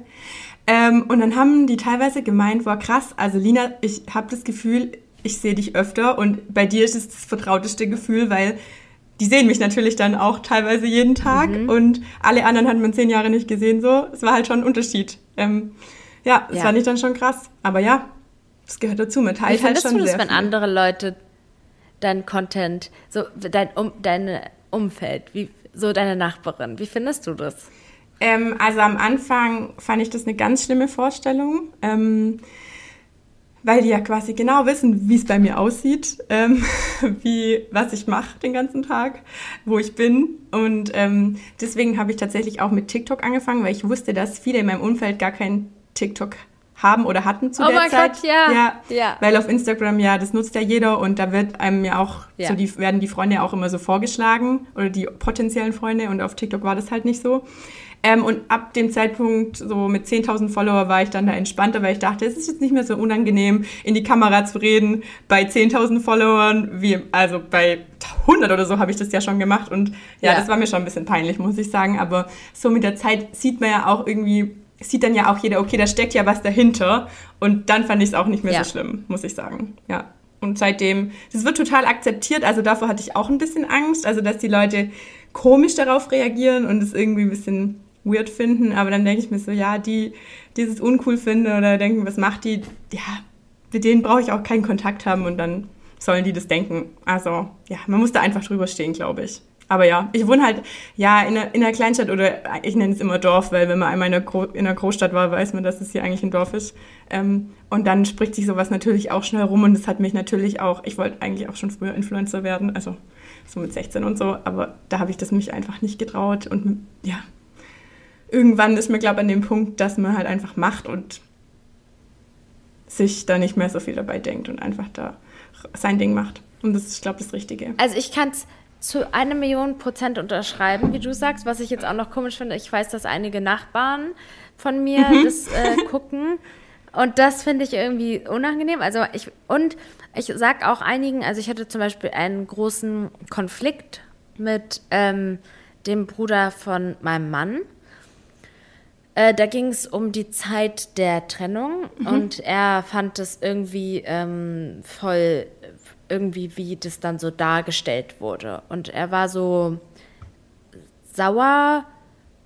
Ähm, und dann haben die teilweise gemeint, boah krass, also Lina, ich habe das Gefühl, ich sehe dich öfter und bei dir ist es das vertrauteste Gefühl, weil die sehen mich natürlich dann auch teilweise jeden Tag mhm. und alle anderen hat man zehn Jahre nicht gesehen. So, es war halt schon ein Unterschied. Ähm, ja, das ja. fand ich dann schon krass. Aber ja, das gehört dazu. Man teilt Wie halt schon du das, wenn viel. andere Leute dein Content, so dein um, dein Umfeld, wie so deine Nachbarin, wie findest du das? Ähm, also am Anfang fand ich das eine ganz schlimme Vorstellung. Ähm, weil die ja quasi genau wissen, wie es bei mir aussieht, ähm, [laughs] wie was ich mache den ganzen Tag, wo ich bin. Und ähm, deswegen habe ich tatsächlich auch mit TikTok angefangen, weil ich wusste, dass viele in meinem Umfeld gar kein TikTok haben oder hatten zu oh der Zeit. Gott, ja. ja. ja. Weil auf Instagram, ja, das nutzt ja jeder und da wird einem ja auch, ja. so die, werden die Freunde auch immer so vorgeschlagen oder die potenziellen Freunde und auf TikTok war das halt nicht so. Ähm, und ab dem Zeitpunkt, so mit 10.000 Follower, war ich dann da entspannter, weil ich dachte, es ist jetzt nicht mehr so unangenehm, in die Kamera zu reden. Bei 10.000 Followern, wie, also bei 100 oder so habe ich das ja schon gemacht. Und ja, ja, das war mir schon ein bisschen peinlich, muss ich sagen. Aber so mit der Zeit sieht man ja auch irgendwie, sieht dann ja auch jeder, okay, da steckt ja was dahinter. Und dann fand ich es auch nicht mehr ja. so schlimm, muss ich sagen. Ja. Und seitdem, das wird total akzeptiert. Also davor hatte ich auch ein bisschen Angst. Also, dass die Leute komisch darauf reagieren und es irgendwie ein bisschen weird finden, aber dann denke ich mir so, ja, die, die es uncool finden oder denken, was macht die, ja, mit denen brauche ich auch keinen Kontakt haben und dann sollen die das denken. Also, ja, man muss da einfach drüber stehen, glaube ich. Aber ja, ich wohne halt, ja, in einer, in einer Kleinstadt oder ich nenne es immer Dorf, weil wenn man einmal in einer, Gro in einer Großstadt war, weiß man, dass es hier eigentlich ein Dorf ist. Ähm, und dann spricht sich sowas natürlich auch schnell rum und das hat mich natürlich auch, ich wollte eigentlich auch schon früher Influencer werden, also so mit 16 und so, aber da habe ich das mich einfach nicht getraut und ja, irgendwann ist man, glaube ich, an dem Punkt, dass man halt einfach macht und sich da nicht mehr so viel dabei denkt und einfach da sein Ding macht. Und das ist, glaube ich, das Richtige. Also ich kann es zu einer Million Prozent unterschreiben, wie du sagst. Was ich jetzt auch noch komisch finde, ich weiß, dass einige Nachbarn von mir mhm. das äh, [laughs] gucken. Und das finde ich irgendwie unangenehm. Also ich, und ich sag auch einigen, also ich hatte zum Beispiel einen großen Konflikt mit ähm, dem Bruder von meinem Mann. Äh, da ging es um die Zeit der Trennung mhm. und er fand es irgendwie ähm, voll, irgendwie wie das dann so dargestellt wurde. Und er war so sauer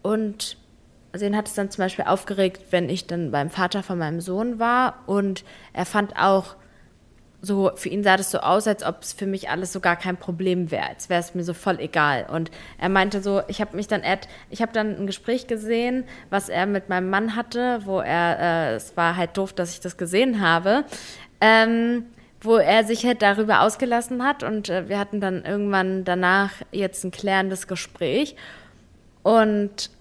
und also ihn hat es dann zum Beispiel aufgeregt, wenn ich dann beim Vater von meinem Sohn war und er fand auch so, für ihn sah das so aus, als ob es für mich alles so gar kein Problem wäre, als wäre es mir so voll egal. Und er meinte so, ich habe mich dann, er, ich habe dann ein Gespräch gesehen, was er mit meinem Mann hatte, wo er, äh, es war halt doof, dass ich das gesehen habe, ähm, wo er sich halt darüber ausgelassen hat und äh, wir hatten dann irgendwann danach jetzt ein klärendes Gespräch und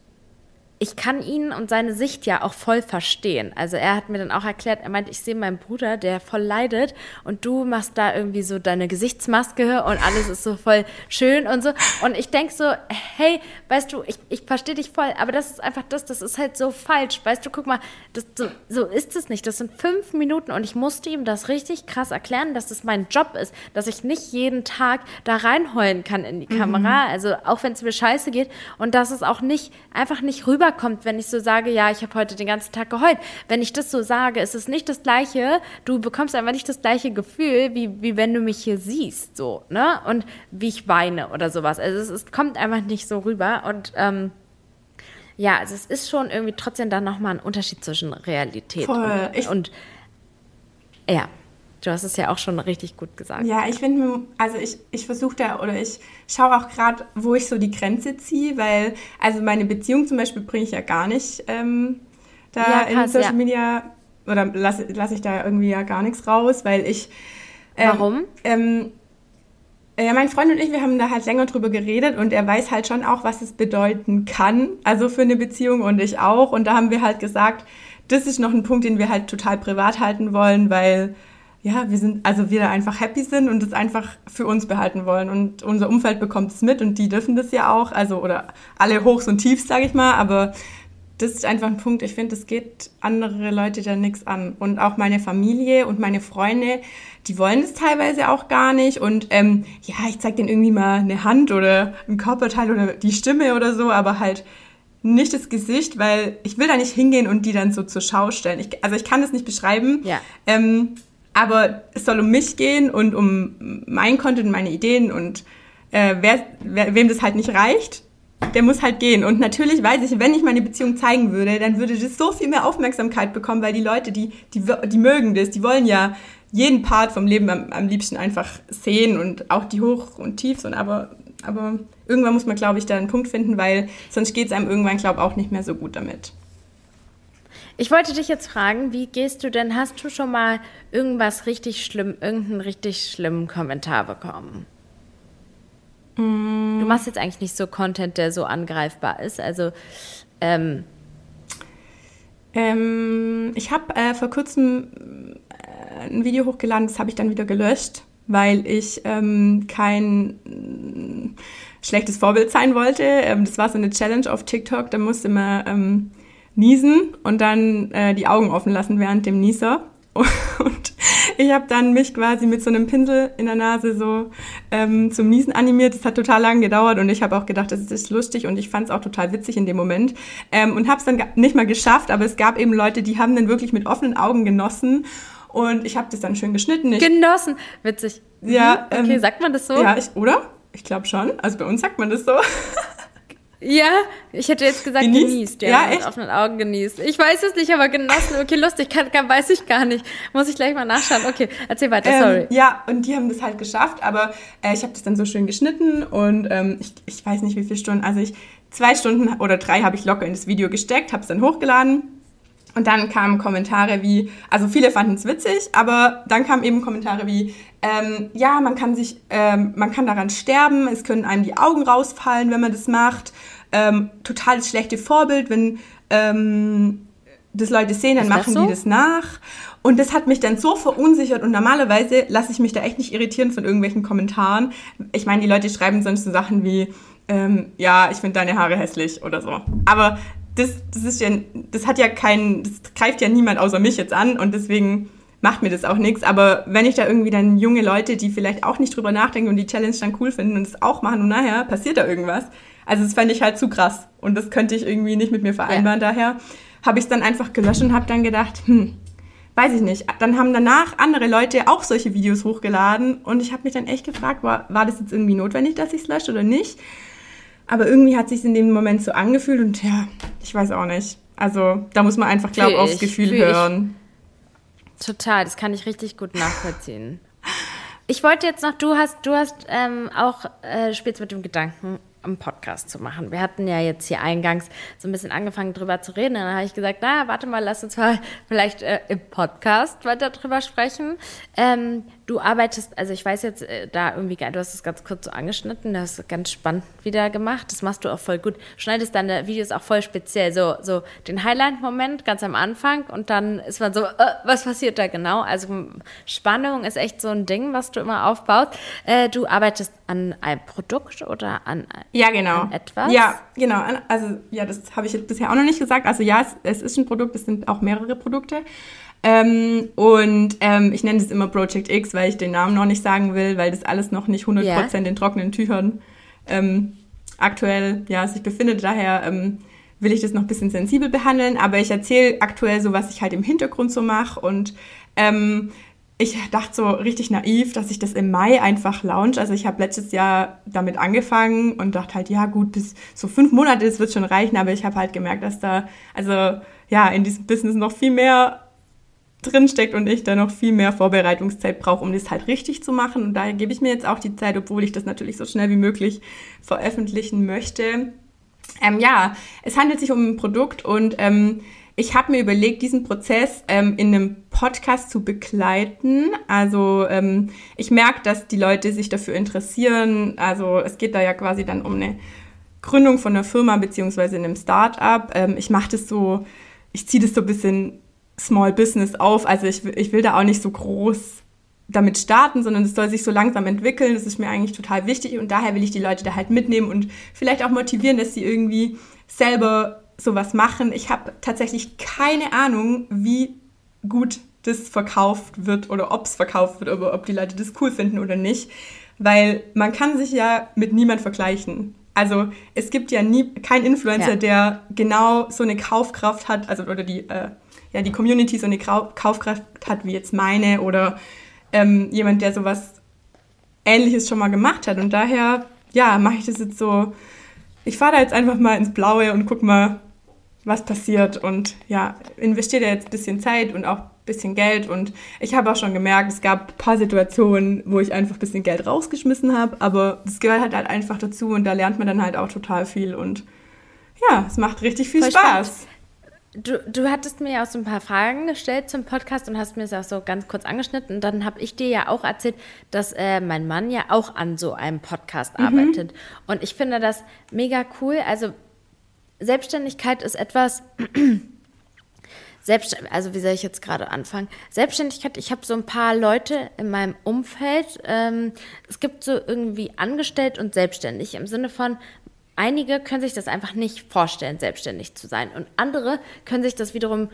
ich kann ihn und seine Sicht ja auch voll verstehen. Also er hat mir dann auch erklärt, er meint, ich sehe meinen Bruder, der voll leidet und du machst da irgendwie so deine Gesichtsmaske und alles ist so voll schön und so. Und ich denke so, hey, weißt du, ich, ich verstehe dich voll, aber das ist einfach das, das ist halt so falsch. Weißt du, guck mal, das, so, so ist es nicht. Das sind fünf Minuten und ich musste ihm das richtig krass erklären, dass das mein Job ist, dass ich nicht jeden Tag da reinheulen kann in die Kamera, mhm. also auch wenn es mir scheiße geht und dass es auch nicht, einfach nicht rüber rüberkommt, wenn ich so sage, ja, ich habe heute den ganzen Tag geheult. Wenn ich das so sage, ist es nicht das Gleiche. Du bekommst einfach nicht das gleiche Gefühl, wie, wie wenn du mich hier siehst, so, ne? Und wie ich weine oder sowas. Also es, es kommt einfach nicht so rüber und ähm, ja, also es ist schon irgendwie trotzdem dann nochmal ein Unterschied zwischen Realität Voll. und, und ja. Du hast es ja auch schon richtig gut gesagt. Ja, ich finde, also ich, ich versuche da oder ich schaue auch gerade, wo ich so die Grenze ziehe, weil, also meine Beziehung zum Beispiel bringe ich ja gar nicht ähm, da ja, krass, in Social ja. Media oder lasse lass ich da irgendwie ja gar nichts raus, weil ich. Ähm, Warum? Ähm, ja, mein Freund und ich, wir haben da halt länger drüber geredet und er weiß halt schon auch, was es bedeuten kann, also für eine Beziehung und ich auch. Und da haben wir halt gesagt, das ist noch ein Punkt, den wir halt total privat halten wollen, weil ja, wir sind, also wir da einfach happy sind und es einfach für uns behalten wollen. Und unser Umfeld bekommt es mit und die dürfen das ja auch, also oder alle Hochs und Tiefs, sage ich mal, aber das ist einfach ein Punkt, ich finde, es geht andere Leute da nichts an. Und auch meine Familie und meine Freunde, die wollen es teilweise auch gar nicht. Und ähm, ja, ich zeig denen irgendwie mal eine Hand oder ein Körperteil oder die Stimme oder so, aber halt nicht das Gesicht, weil ich will da nicht hingehen und die dann so zur Schau stellen. Ich, also ich kann das nicht beschreiben. Ja. Ähm, aber es soll um mich gehen und um mein Content, meine Ideen und äh, wer, wer, wem das halt nicht reicht, der muss halt gehen. Und natürlich weiß ich, wenn ich meine Beziehung zeigen würde, dann würde das so viel mehr Aufmerksamkeit bekommen, weil die Leute, die, die, die mögen das, die wollen ja jeden Part vom Leben am, am liebsten einfach sehen und auch die Hoch- und Tiefs. Und aber, aber irgendwann muss man, glaube ich, da einen Punkt finden, weil sonst geht es einem irgendwann, glaube ich, auch nicht mehr so gut damit. Ich wollte dich jetzt fragen, wie gehst du denn, hast du schon mal irgendwas richtig schlimm, irgendeinen richtig schlimmen Kommentar bekommen? Mm. Du machst jetzt eigentlich nicht so Content, der so angreifbar ist. Also, ähm, ähm, ich habe äh, vor kurzem äh, ein Video hochgeladen, das habe ich dann wieder gelöscht, weil ich ähm, kein äh, schlechtes Vorbild sein wollte. Ähm, das war so eine Challenge auf TikTok, da musste man ähm, niesen und dann äh, die Augen offen lassen während dem Nieser. [laughs] Und ich habe dann mich quasi mit so einem Pinsel in der Nase so ähm, zum Niesen animiert. Das hat total lange gedauert und ich habe auch gedacht, das ist lustig und ich fand es auch total witzig in dem Moment. Ähm, und habe es dann nicht mal geschafft, aber es gab eben Leute, die haben dann wirklich mit offenen Augen genossen. Und ich habe das dann schön geschnitten. Ich, genossen, witzig. Ja. Mhm. Okay, ähm, sagt man das so? Ja, ich, oder? Ich glaube schon. Also bei uns sagt man das so. [laughs] Ja, ich hätte jetzt gesagt genießt, genießt ja, ja mit offenen Augen genießt. Ich weiß es nicht, aber genossen, okay, lustig, kann, kann, weiß ich gar nicht. Muss ich gleich mal nachschauen. Okay, erzähl weiter, ähm, sorry. Ja, und die haben das halt geschafft, aber äh, ich habe das dann so schön geschnitten und ähm, ich, ich weiß nicht, wie viele Stunden, also ich, zwei Stunden oder drei habe ich locker in das Video gesteckt, habe es dann hochgeladen und dann kamen Kommentare wie, also viele fanden es witzig, aber dann kamen eben Kommentare wie, ähm, ja, man kann sich, ähm, man kann daran sterben, es können einem die Augen rausfallen, wenn man das macht. Ähm, totales schlechte Vorbild, wenn ähm, das Leute sehen, dann das machen so? die das nach. Und das hat mich dann so verunsichert und normalerweise lasse ich mich da echt nicht irritieren von irgendwelchen Kommentaren. Ich meine, die Leute schreiben sonst so Sachen wie, ähm, ja, ich finde deine Haare hässlich oder so. Aber das, das ist ja, das hat ja keinen, das greift ja niemand außer mich jetzt an und deswegen macht mir das auch nichts. Aber wenn ich da irgendwie dann junge Leute, die vielleicht auch nicht drüber nachdenken und die Challenge dann cool finden und es auch machen und nachher passiert da irgendwas. Also das fände ich halt zu krass und das könnte ich irgendwie nicht mit mir vereinbaren. Daher habe ich es dann einfach gelöscht und habe dann gedacht, hm, weiß ich nicht. Dann haben danach andere Leute auch solche Videos hochgeladen und ich habe mich dann echt gefragt, war, war das jetzt irgendwie notwendig, dass ich es lösche oder nicht? Aber irgendwie hat sich in dem Moment so angefühlt und ja, ich weiß auch nicht. Also da muss man einfach, glaube ich, aufs Gefühl fühl ich. Total, das kann ich richtig gut nachvollziehen. Ich wollte jetzt noch, du hast, du hast ähm, auch äh, spielst mit dem Gedanken, einen Podcast zu machen. Wir hatten ja jetzt hier eingangs so ein bisschen angefangen drüber zu reden. Dann habe ich gesagt, na, warte mal, lass uns mal vielleicht äh, im Podcast weiter drüber sprechen. Ähm, du arbeitest, also ich weiß jetzt äh, da irgendwie, du hast es ganz kurz so angeschnitten, du hast es ganz spannend wieder gemacht. Das machst du auch voll gut. Schneidest deine Videos auch voll speziell, so, so den Highlight-Moment ganz am Anfang und dann ist man so, äh, was passiert da genau? Also Spannung ist echt so ein Ding, was du immer aufbaust. Äh, du arbeitest an einem Produkt oder an Ja, genau. an etwas? Ja, genau. Also, ja, das habe ich jetzt bisher auch noch nicht gesagt. Also, ja, es, es ist ein Produkt, es sind auch mehrere Produkte. Ähm, und ähm, ich nenne es immer Project X, weil ich den Namen noch nicht sagen will, weil das alles noch nicht 100% Ja. in trockenen Tüchern ähm, aktuell ja, sich befindet. Daher ähm, will ich das noch ein bisschen sensibel behandeln. Aber ich erzähle aktuell so, was ich halt im Hintergrund so mache. Und ähm, ich dachte so richtig naiv, dass ich das im Mai einfach launch. Also ich habe letztes Jahr damit angefangen und dachte halt, ja gut, bis so fünf Monate, das wird schon reichen. Aber ich habe halt gemerkt, dass da, also ja, in diesem Business noch viel mehr drinsteckt und ich da noch viel mehr Vorbereitungszeit brauche, um das halt richtig zu machen. Und daher gebe ich mir jetzt auch die Zeit, obwohl ich das natürlich so schnell wie möglich veröffentlichen möchte. Ähm, ja, es handelt sich um ein Produkt und ähm, ich habe mir überlegt, diesen Prozess ähm, in einem Podcast zu begleiten. Also ähm, ich merke, dass die Leute sich dafür interessieren. Also es geht da ja quasi dann um eine Gründung von einer Firma beziehungsweise einem Start-up. Ähm, ich mache das so, ich ziehe das so ein bisschen Small Business auf. Also ich, will- ich will da auch nicht so groß damit starten, sondern es soll sich so langsam entwickeln. Das ist mir eigentlich total wichtig und daher will ich die Leute da halt mitnehmen und vielleicht auch motivieren, dass sie irgendwie selber sowas machen. Ich habe tatsächlich keine Ahnung, wie gut das verkauft wird oder ob es verkauft wird oder ob die Leute das cool finden oder nicht, weil man kann sich ja mit niemand vergleichen. Also es gibt ja nie kein Influencer, Ja. der genau so eine Kaufkraft hat, also oder die äh, ja die Community so eine Kaufkraft hat wie jetzt meine oder ähm, jemand, der sowas Ähnliches schon mal gemacht hat. Und daher, ja, mache ich das jetzt so. Ich fahre da jetzt einfach mal ins Blaue und guck mal, was passiert. Und ja, investiere da jetzt ein bisschen Zeit und auch ein bisschen Geld. Und ich habe auch schon gemerkt, es gab ein paar Situationen, wo ich einfach ein bisschen Geld rausgeschmissen habe. Aber das gehört halt, halt einfach dazu und da lernt man dann halt auch total viel. Und ja, es macht richtig viel Voll Spaß. Du, du hattest mir ja auch so ein paar Fragen gestellt zum Podcast und hast mir das auch so ganz kurz angeschnitten. Und dann habe ich dir ja auch erzählt, dass äh, mein Mann ja auch an so einem Podcast arbeitet. Und ich finde das mega cool. Also Selbstständigkeit ist etwas, [clears throat] Selbst, also wie soll ich jetzt gerade anfangen? Selbstständigkeit, ich habe so ein paar Leute in meinem Umfeld. Ähm, es gibt so irgendwie angestellt und selbstständig im Sinne von, einige können sich das einfach nicht vorstellen, selbstständig zu sein. Und andere können sich das wiederum,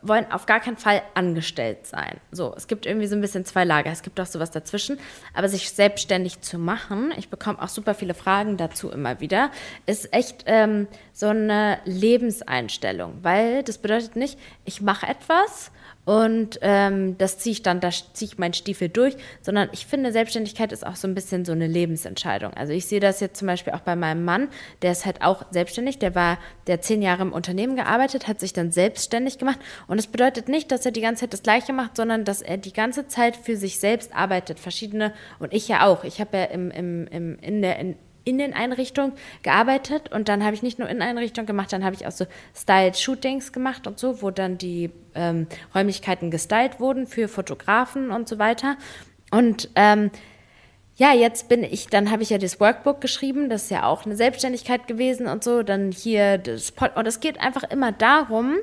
wollen auf gar keinen Fall angestellt sein. So, es gibt irgendwie so ein bisschen zwei Lager. Es gibt auch sowas dazwischen. Aber sich selbstständig zu machen, ich bekomme auch super viele Fragen dazu immer wieder, ist echt ähm, so eine Lebenseinstellung. Weil das bedeutet nicht, ich mache etwas und ähm, das ziehe ich dann, da ziehe ich meinen Stiefel durch, sondern ich finde, Selbstständigkeit ist auch so ein bisschen so eine Lebensentscheidung. Also ich sehe das jetzt zum Beispiel auch bei meinem Mann, der ist halt auch selbstständig, der war, der zehn Jahre im Unternehmen gearbeitet, hat sich dann selbstständig gemacht und es bedeutet nicht, dass er die ganze Zeit das Gleiche macht, sondern dass er die ganze Zeit für sich selbst arbeitet, verschiedene, und ich ja auch. Ich habe ja im, im, im, in der, in, Inneneinrichtung gearbeitet und dann habe ich nicht nur Inneneinrichtung gemacht, dann habe ich auch so Styled-Shootings gemacht und so, wo dann die ähm, Räumlichkeiten gestylt wurden für Fotografen und so weiter. Und ähm, ja, jetzt bin ich, dann habe ich ja das Workbook geschrieben, das ist ja auch eine Selbstständigkeit gewesen und so, dann hier das Pod und es geht einfach immer darum,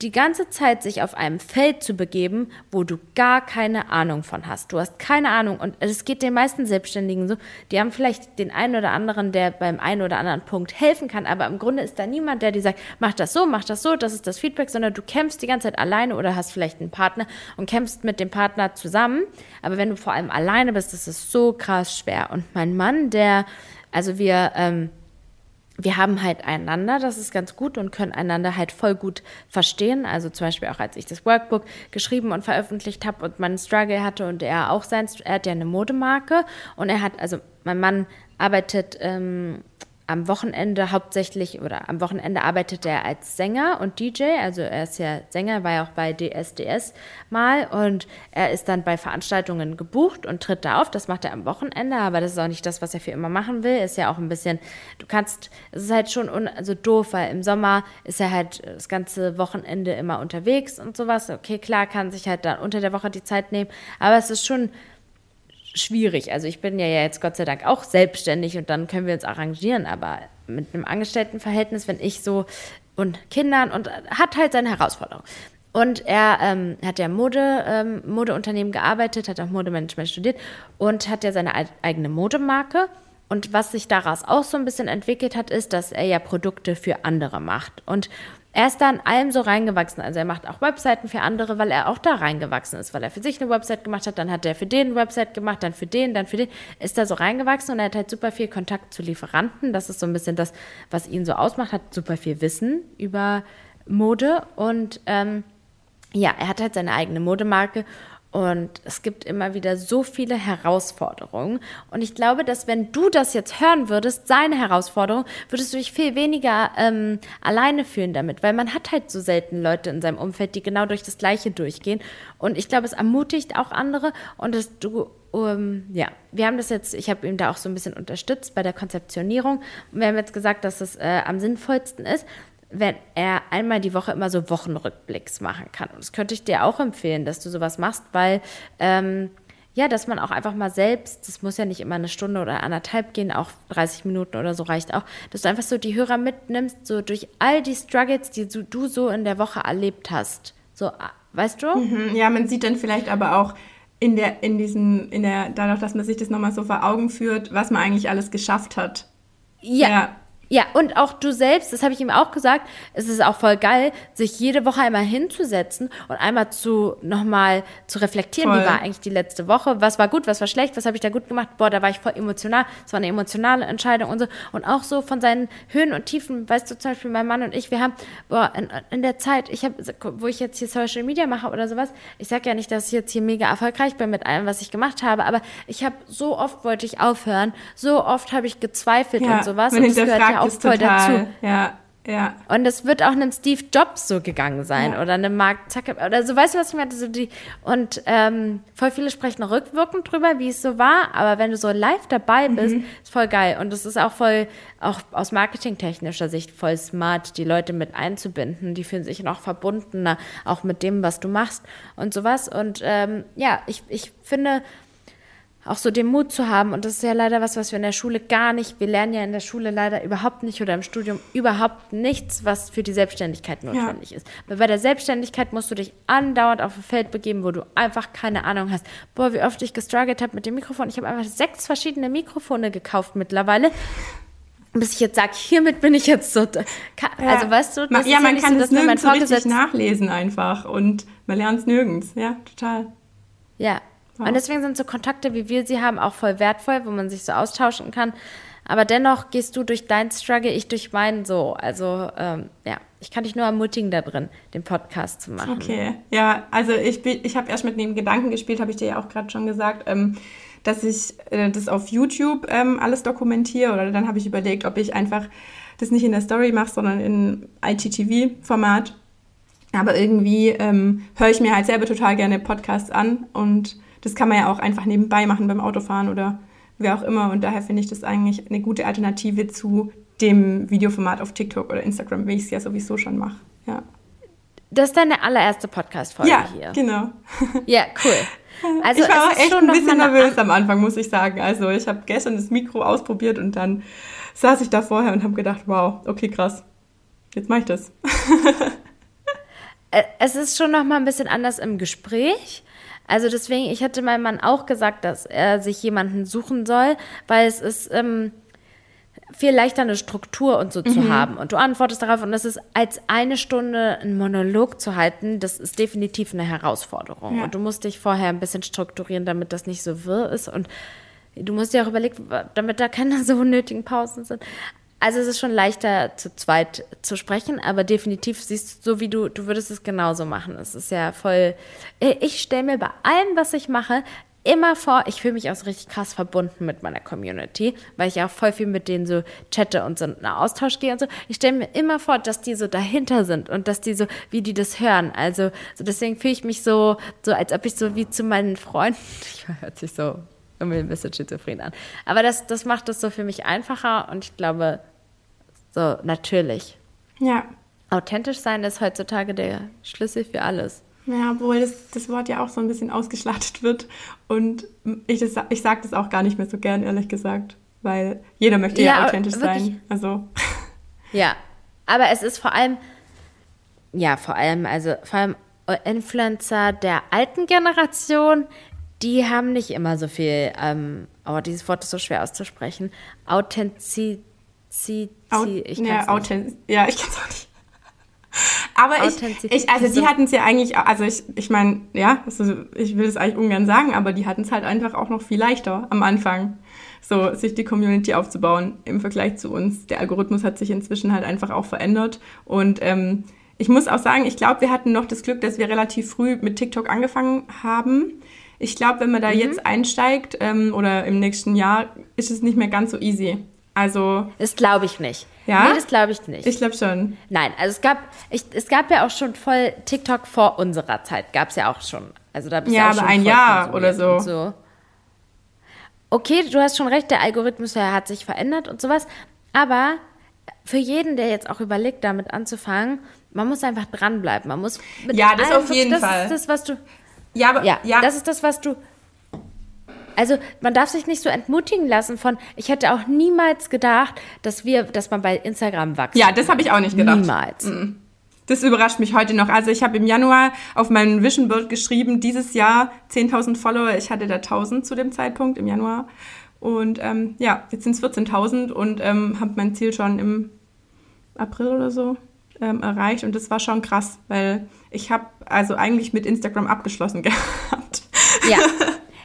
die ganze Zeit sich auf einem Feld zu begeben, wo du gar keine Ahnung von hast. Du hast keine Ahnung und es geht den meisten Selbstständigen so, die haben vielleicht den einen oder anderen, der beim einen oder anderen Punkt helfen kann, aber im Grunde ist da niemand, der dir sagt, mach das so, mach das so, das ist das Feedback, sondern du kämpfst die ganze Zeit alleine oder hast vielleicht einen Partner und kämpfst mit dem Partner zusammen. Aber wenn du vor allem alleine bist, ist es so krass schwer. Und mein Mann, der, also wir, ähm, wir haben halt einander, das ist ganz gut und können einander halt voll gut verstehen. Also zum Beispiel auch als ich das Workbook geschrieben und veröffentlicht habe und meinen Struggle hatte und er auch sein, er hat ja eine Modemarke und er hat, also mein Mann arbeitet ähm, am Wochenende hauptsächlich oder am Wochenende arbeitet er als Sänger und DJ. Also er ist ja Sänger, war ja auch bei DSDS mal und er ist dann bei Veranstaltungen gebucht und tritt da auf. Das macht er am Wochenende, aber das ist auch nicht das, was er für immer machen will. Ist ja auch ein bisschen, du kannst, es ist halt schon un, also doof, weil im Sommer ist er halt das ganze Wochenende immer unterwegs und sowas. Okay, klar, kann sich halt dann unter der Woche die Zeit nehmen, aber es ist schon schwierig. Also ich bin ja jetzt Gott sei Dank auch selbstständig und dann können wir uns arrangieren, aber mit einem Angestelltenverhältnis, wenn ich so und Kindern und hat halt seine Herausforderung. Und er ähm, hat ja Mode, ähm, Modeunternehmen gearbeitet, hat auch Modemanagement studiert und hat ja seine eigene Modemarke. Und was sich daraus auch so ein bisschen entwickelt hat, ist, dass er ja Produkte für andere macht. Und er ist da in allem so reingewachsen. Also er macht auch Webseiten für andere, weil er auch da reingewachsen ist, weil er für sich eine Website gemacht hat, dann hat er für den eine Website gemacht, dann für den, dann für den, ist da so reingewachsen und er hat halt super viel Kontakt zu Lieferanten. Das ist so ein bisschen das, was ihn so ausmacht, hat super viel Wissen über Mode und ähm, ja, er hat halt seine eigene Modemarke und es gibt immer wieder so viele Herausforderungen. Und ich glaube, dass wenn du das jetzt hören würdest, seine Herausforderung, würdest du dich viel weniger ähm, alleine fühlen damit, weil man hat halt so selten Leute in seinem Umfeld, die genau durch das Gleiche durchgehen. Und ich glaube, es ermutigt auch andere und dass du um, ja, wir haben das jetzt, ich habe ihm da auch so ein bisschen unterstützt bei der Konzeptionierung. Und wir haben jetzt gesagt, dass es äh, am sinnvollsten ist, wenn er einmal die Woche immer so Wochenrückblicks machen kann. Und das könnte ich dir auch empfehlen, dass du sowas machst, weil ähm, ja, dass man auch einfach mal selbst, das muss ja nicht immer eine Stunde oder anderthalb gehen, auch 30 Minuten oder so reicht auch, dass du einfach so die Hörer mitnimmst, so durch all die Struggles, die du, so in der Woche erlebt hast. So, weißt du? Mhm, ja, man sieht dann vielleicht aber auch in der, in diesen, in der, dadurch, dass man sich das nochmal so vor Augen führt, was man eigentlich alles geschafft hat. Ja, ja. Ja, und auch du selbst, das habe ich ihm auch gesagt, es ist auch voll geil, sich jede Woche einmal hinzusetzen und einmal zu nochmal zu reflektieren, voll. wie war eigentlich die letzte Woche, was war gut, was war schlecht, was habe ich da gut gemacht, boah, da war ich voll emotional, es war eine emotionale Entscheidung und so. Und auch so von seinen Höhen und Tiefen, weißt du, zum Beispiel mein Mann und ich, wir haben, boah, in, in der Zeit, ich habe, wo ich jetzt hier Social Media mache oder sowas, ich sage ja nicht, dass ich jetzt hier mega erfolgreich bin mit allem, was ich gemacht habe, aber ich habe so oft wollte ich aufhören, so oft habe ich gezweifelt ja, und sowas und das gehört ja auch voll total, dazu. Ja, ja. Und es wird auch einem Steve Jobs so gegangen sein ja. oder einem Mark Zuckerberg oder so, weißt du, was ich meine? So die, und ähm, voll viele sprechen rückwirkend drüber, wie es so war, aber wenn du so live dabei mhm. bist, mhm. ist voll geil. Und es ist auch voll, auch aus marketingtechnischer Sicht voll smart, die Leute mit einzubinden. Die fühlen sich noch verbundener, auch mit dem, was du machst und sowas. Und ähm, ja, ich, ich finde, auch so den Mut zu haben. Und das ist ja leider was, was wir in der Schule gar nicht, wir lernen ja in der Schule leider überhaupt nicht oder im Studium überhaupt nichts, was für die Selbstständigkeit notwendig ja. ist. Weil bei der Selbstständigkeit musst du dich andauernd auf ein Feld begeben, wo du einfach keine Ahnung hast. Boah, wie oft ich gestruggelt habe mit dem Mikrofon. Ich habe einfach sechs verschiedene Mikrofone gekauft mittlerweile bis ich jetzt sage, hiermit bin ich jetzt so. Also ja. weißt du, das ja, man ja kann so, es nirgends so richtig nachlesen einfach und man lernt es nirgends. Ja, total. Ja, und deswegen sind so Kontakte, wie wir sie haben, auch voll wertvoll, wo man sich so austauschen kann. Aber dennoch gehst du durch dein Struggle, ich durch meinen so. Also ähm, ja, ich kann dich nur ermutigen da drin, den Podcast zu machen. Okay, ja, also ich, ich habe erst mit dem Gedanken gespielt, habe ich dir ja auch gerade schon gesagt, ähm, dass ich äh, das auf YouTube ähm, alles dokumentiere. Oder dann habe ich überlegt, ob ich einfach das nicht in der Story mache, sondern in ITTV-Format. Aber irgendwie ähm, höre ich mir halt selber total gerne Podcasts an und das kann man ja auch einfach nebenbei machen beim Autofahren oder wer auch immer. Und daher finde ich das eigentlich eine gute Alternative zu dem Videoformat auf TikTok oder Instagram, wie ich es ja sowieso schon mache. Ja. Das ist deine allererste Podcast-Folge ja, hier. genau. [laughs] Ja, cool. [laughs] Also ich war auch echt ein bisschen nervös am Anfang, muss ich sagen. Also ich habe gestern das Mikro ausprobiert und dann saß ich da vorher und habe gedacht, wow, okay, krass. Jetzt mache ich das. [laughs] äh, es ist schon noch mal ein bisschen anders im Gespräch. Also deswegen, ich hätte meinem Mann auch gesagt, dass er sich jemanden suchen soll, weil es ist ähm, viel leichter eine Struktur und so mhm. zu haben. Und du antwortest darauf und das ist als eine Stunde einen Monolog zu halten, das ist definitiv eine Herausforderung. Ja. Und du musst dich vorher ein bisschen strukturieren, damit das nicht so wirr ist und du musst dir auch überlegen, damit da keine [laughs] so unnötigen Pausen sind. Also es ist schon leichter zu zweit zu sprechen, aber definitiv siehst du, so wie du, du würdest es genauso machen. Es ist ja voll. Äh, ich stelle mir bei allem, was ich mache, immer vor, ich fühle mich auch so richtig krass verbunden mit meiner Community, weil ich auch voll viel mit denen so chatte und so in Austausch gehe und so. Ich stelle mir immer vor, dass die so dahinter sind und dass die so, wie die das hören. Also so deswegen fühle ich mich so, so als ob ich so wie zu meinen Freunden, ich [laughs] hört sich so irgendwie ein bisschen schizophren an. Aber das, das macht es so für mich einfacher und ich glaube, so natürlich. Ja. Authentisch sein ist heutzutage der Schlüssel für alles. Ja, obwohl das, das Wort ja auch so ein bisschen ausgeschlachtet wird. Und ich, ich sage das auch gar nicht mehr so gern, ehrlich gesagt. Weil jeder möchte ja, ja authentisch wirklich. sein. Also. Ja, aber es ist vor allem, ja, vor allem, also vor allem Influencer der alten Generation, die haben nicht immer so viel, ähm, aber dieses Wort ist so schwer auszusprechen. Authentizität. Ich ja, Authent ja, ich kann es auch nicht. [laughs] Aber ich, ich, also die hatten es ja eigentlich, also ich, ich meine, ja, also ich will es eigentlich ungern sagen, aber die hatten es halt einfach auch noch viel leichter am Anfang, so sich die Community aufzubauen im Vergleich zu uns. Der Algorithmus hat sich inzwischen halt einfach auch verändert und ähm, ich muss auch sagen, ich glaube, wir hatten noch das Glück, dass wir relativ früh mit TikTok angefangen haben. Ich glaube, wenn man da mhm. jetzt einsteigt ähm, oder im nächsten Jahr, ist es nicht mehr ganz so easy. Also. Das glaube ich nicht. Ja? Nee, das glaube ich nicht. Ich glaube schon. Nein, also es gab, ich, es gab ja auch schon voll TikTok vor unserer Zeit, gab es ja auch schon. Also da bist ja, auch aber ein Jahr oder so. so. Okay, du hast schon recht, der Algorithmus hat sich verändert und sowas. Aber für jeden, der jetzt auch überlegt, damit anzufangen, man muss einfach dranbleiben. Man muss ja, das auf jeden das Fall. Das ist das, was du. Ja, aber ja, ja, das ist das, was du also man darf sich nicht so entmutigen lassen von, ich hätte auch niemals gedacht, dass wir, dass man bei Instagram wachsen. Ja, das habe ich auch nicht gedacht. Niemals. Mhm. Das überrascht mich heute noch. Also ich habe im Januar auf meinem Vision Board geschrieben, dieses Jahr 10.000 Follower. Ich hatte da 1.000 zu dem Zeitpunkt im Januar. Und ähm, ja, jetzt sind es 14.000 und ähm, habe mein Ziel schon im April oder so ähm, erreicht. Und das war schon krass, weil ich habe also eigentlich mit Instagram abgeschlossen [laughs] gehabt. Ja.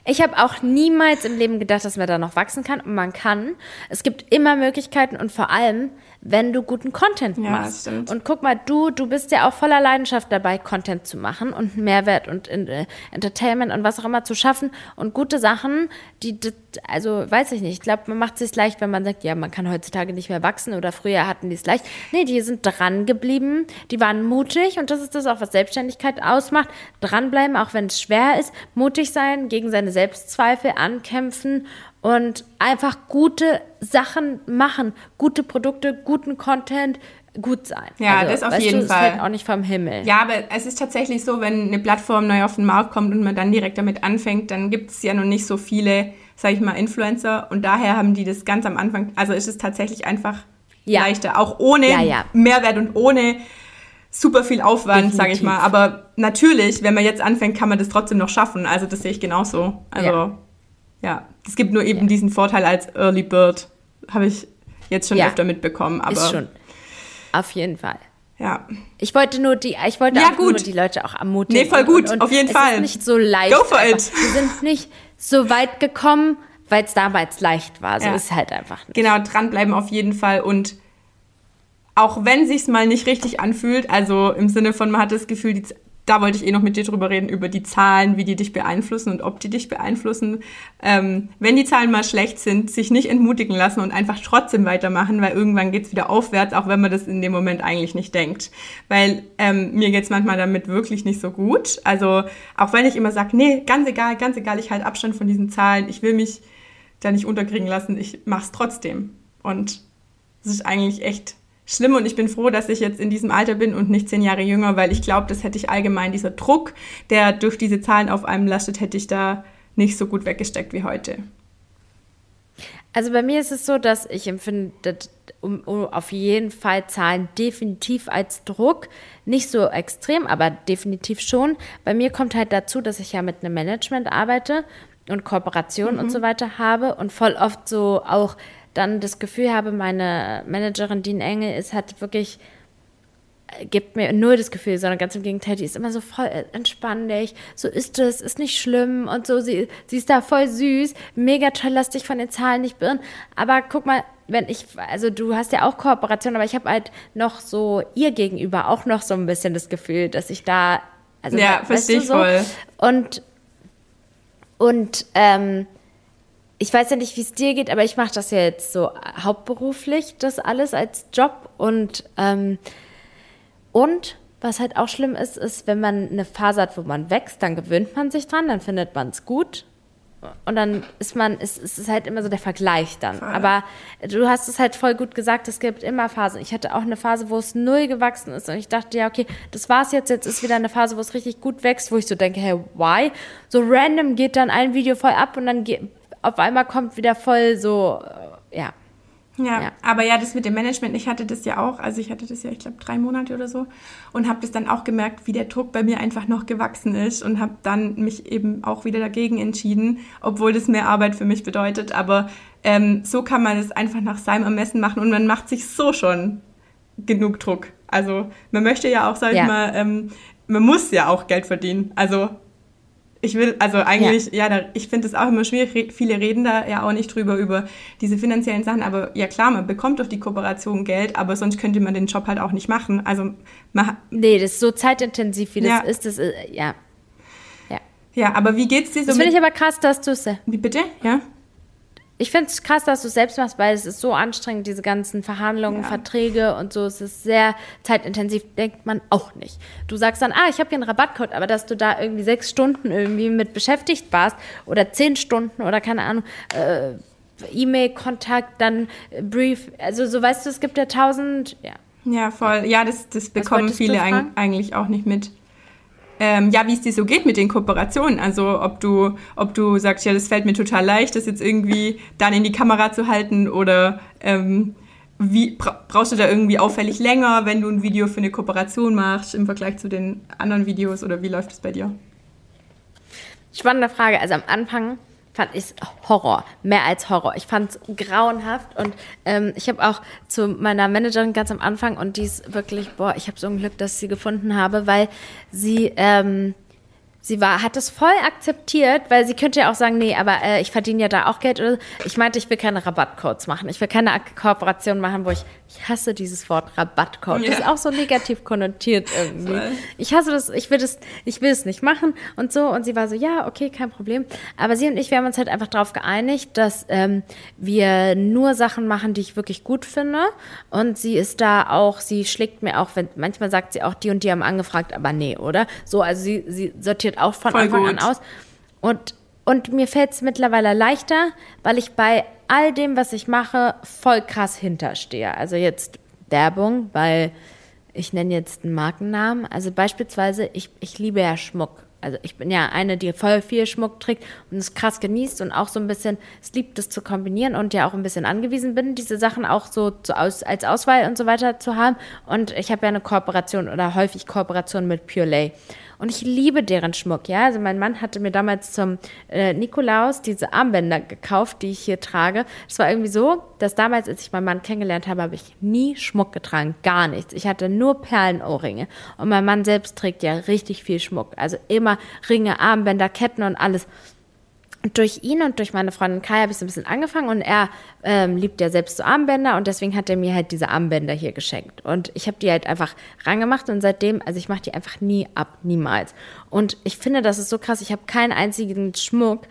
Ich habe auch niemals im Leben gedacht, dass man da noch wachsen kann. Und man kann. Es gibt immer Möglichkeiten und vor allem, wenn du guten Content ja, machst. Stimmt. Und guck mal, du, du bist ja auch voller Leidenschaft dabei, Content zu machen und Mehrwert und äh, Entertainment und was auch immer zu schaffen und gute Sachen, die, also weiß ich nicht, ich glaube, man macht es sich leicht, wenn man sagt, ja, man kann heutzutage nicht mehr wachsen oder früher hatten die es leicht. Nee, die sind dran geblieben, die waren mutig und das ist das auch, was Selbstständigkeit ausmacht. Dranbleiben, auch wenn es schwer ist, mutig sein, gegen seine Selbstzweifel ankämpfen und einfach gute Sachen machen, gute Produkte, guten Content, gut sein. Ja, also, das auf jeden du, Fall. Das fällt auch nicht vom Himmel. Ja, aber es ist tatsächlich so, wenn eine Plattform neu auf den Markt kommt und man dann direkt damit anfängt, dann gibt es ja noch nicht so viele, sag ich mal, Influencer und daher haben die das ganz am Anfang, also ist es tatsächlich einfach ja. leichter, auch ohne ja, ja. Mehrwert und ohne super viel Aufwand, sage ich mal. Aber natürlich, wenn man jetzt anfängt, kann man das trotzdem noch schaffen. Also das sehe ich genauso. Also ja, es gibt nur eben ja. diesen Vorteil als Early Bird, habe ich jetzt schon ja. öfter mitbekommen. Aber ist schon. Auf jeden Fall. Ja. Ich wollte nur die, ich wollte ja, nur die Leute auch ermutigen. Nee, voll gut, und, und auf jeden es Fall. Ist nicht so leicht. Go for einfach. it. Wir sind nicht so weit gekommen, weil es damals leicht war. So ja. ist halt einfach nicht. Genau, dranbleiben auf jeden Fall und auch wenn sich's mal nicht richtig anfühlt, also im Sinne von man hat das Gefühl, die, da wollte ich eh noch mit dir drüber reden, über die Zahlen, wie die dich beeinflussen und ob die dich beeinflussen. Ähm, wenn die Zahlen mal schlecht sind, sich nicht entmutigen lassen und einfach trotzdem weitermachen, weil irgendwann geht's wieder aufwärts, auch wenn man das in dem Moment eigentlich nicht denkt. Weil ähm, mir geht's manchmal damit wirklich nicht so gut. Also auch wenn ich immer sage, nee, ganz egal, ganz egal, ich halte Abstand von diesen Zahlen, ich will mich da nicht unterkriegen lassen, ich mach's trotzdem. Und es ist eigentlich echt schlimm und ich bin froh, dass ich jetzt in diesem Alter bin und nicht zehn Jahre jünger, weil ich glaube, das hätte ich allgemein, dieser Druck, der durch diese Zahlen auf einem lastet, hätte ich da nicht so gut weggesteckt wie heute. Also bei mir ist es so, dass ich empfinde, um, um auf jeden Fall Zahlen definitiv als Druck. Nicht so extrem, aber definitiv schon. Bei mir kommt halt dazu, dass ich ja mit einem Management arbeite und Kooperationen mhm. und so weiter habe und voll oft so auch dann das Gefühl habe, meine Managerin Dean Engel ist halt wirklich gibt mir null das Gefühl, sondern ganz im Gegenteil, die ist immer so voll entspannlich, so ist es, ist nicht schlimm und so, sie, sie ist da voll süß, mega toll, lass dich von den Zahlen nicht birren, aber guck mal, wenn ich, also du hast ja auch Kooperation, aber ich habe halt noch so ihr gegenüber auch noch so ein bisschen das Gefühl, dass ich da, also ja, verstehe ich so, voll. Und, und, ähm, ich weiß ja nicht, wie es dir geht, aber ich mache das ja jetzt so hauptberuflich, das alles als Job und ähm, und was halt auch schlimm ist, ist, wenn man eine Phase hat, wo man wächst, dann gewöhnt man sich dran, dann findet man es gut. Und dann ist man, ist, ist es halt immer so der Vergleich dann. Voll. Aber du hast es halt voll gut gesagt, es gibt immer Phasen. Ich hatte auch eine Phase, wo es null gewachsen ist und ich dachte, ja, okay, das war's jetzt. Jetzt ist wieder eine Phase, wo es richtig gut wächst, wo ich so denke, hey, why? So random geht dann ein Video voll ab und dann geht, auf einmal kommt wieder voll so, äh, ja, ja, ja, aber ja, das mit dem Management, ich hatte das ja auch, also ich hatte das ja, ich glaube, drei Monate oder so und habe das dann auch gemerkt, wie der Druck bei mir einfach noch gewachsen ist und habe dann mich eben auch wieder dagegen entschieden, obwohl das mehr Arbeit für mich bedeutet. Aber ähm, so kann man es einfach nach seinem Ermessen machen und man macht sich so schon genug Druck. Also man möchte ja auch, sag ich mal, ähm, man muss ja auch Geld verdienen. Also ich will, also eigentlich, ja, ja da, ich finde es auch immer schwierig. Viele reden da ja auch nicht drüber, über diese finanziellen Sachen. Aber ja, klar, man bekommt durch die Kooperation Geld, aber sonst könnte man den Job halt auch nicht machen. Also, man, Nee, das ist so zeitintensiv, wie das ja. ist. Das ist, ja. Ja. Ja, aber wie geht's dir so? Das finde ich aber krass, dass du es. Wie bitte? Ja ich finde es krass, dass du es selbst machst, weil es ist so anstrengend, diese ganzen Verhandlungen, ja. Verträge und so. Es ist sehr zeitintensiv, denkt man auch nicht. Du sagst dann, ah, ich habe hier einen Rabattcode, aber dass du da irgendwie sechs Stunden irgendwie mit beschäftigt warst oder zehn Stunden oder keine Ahnung, äh, E-Mail-Kontakt, dann Brief, also so weißt du, es gibt ja tausend, ja. Ja, voll. Ja, das, das bekommen viele eigentlich auch nicht mit ähm, ja, wie es dir so geht mit den Kooperationen. Also ob du, ob du sagst, ja, das fällt mir total leicht, das jetzt irgendwie dann in die Kamera zu halten oder ähm, wie brauchst du da irgendwie auffällig länger, wenn du ein Video für eine Kooperation machst im Vergleich zu den anderen Videos oder wie läuft es bei dir? Spannende Frage. Also am Anfang fand ich Horror, mehr als Horror. Ich fand es grauenhaft und ähm, ich habe auch zu meiner Managerin ganz am Anfang und die ist wirklich, boah, ich habe so ein Glück, dass ich sie gefunden habe, weil sie ähm, sie war, hat das voll akzeptiert, weil sie könnte ja auch sagen, nee, aber äh, ich verdiene ja da auch Geld. Oder, ich meinte, ich will keine Rabattcodes machen. Ich will keine Kooperation machen, wo ich, ich hasse dieses Wort Rabattcode. Ja. Das ist auch so negativ konnotiert irgendwie. Voll. Ich hasse das, ich will das, ich will es nicht machen und so. Und sie war so, ja, okay, kein Problem. Aber sie und ich, wir haben uns halt einfach darauf geeinigt, dass ähm, wir nur Sachen machen, die ich wirklich gut finde. Und sie ist da auch, sie schlägt mir auch, wenn, manchmal sagt sie auch, die und die haben angefragt, aber nee, oder? So, also sie, sie sortiert auch von Voll Anfang gut. an aus. Und, und mir fällt es mittlerweile leichter, weil ich bei all dem, was ich mache, voll krass hinterstehe. Also jetzt Werbung, weil ich nenne jetzt einen Markennamen. Also beispielsweise, ich, ich liebe ja Schmuck. Also ich bin ja eine, die voll viel Schmuck trägt und es krass genießt und auch so ein bisschen es liebt, das zu kombinieren und ja auch ein bisschen angewiesen bin, diese Sachen auch so zu als Auswahl und so weiter zu haben. Und ich habe ja eine Kooperation oder häufig Kooperation mit Pure Lay. Und ich liebe deren Schmuck, ja. Also mein Mann hatte mir damals zum äh, Nikolaus diese Armbänder gekauft, die ich hier trage. Es war irgendwie so, dass damals, als ich meinen Mann kennengelernt habe, habe ich nie Schmuck getragen, gar nichts. Ich hatte nur Perlenohrringe. Und mein Mann selbst trägt ja richtig viel Schmuck. Also immer Ringe, Armbänder, Ketten und alles durch ihn und durch meine Freundin Kai habe ich so ein bisschen angefangen und er ähm, liebt ja selbst so Armbänder und deswegen hat er mir halt diese Armbänder hier geschenkt. Und ich habe die halt einfach rangemacht und seitdem, also ich mache die einfach nie ab, niemals. Und ich finde, das ist so krass, ich habe keinen einzigen Schmuck,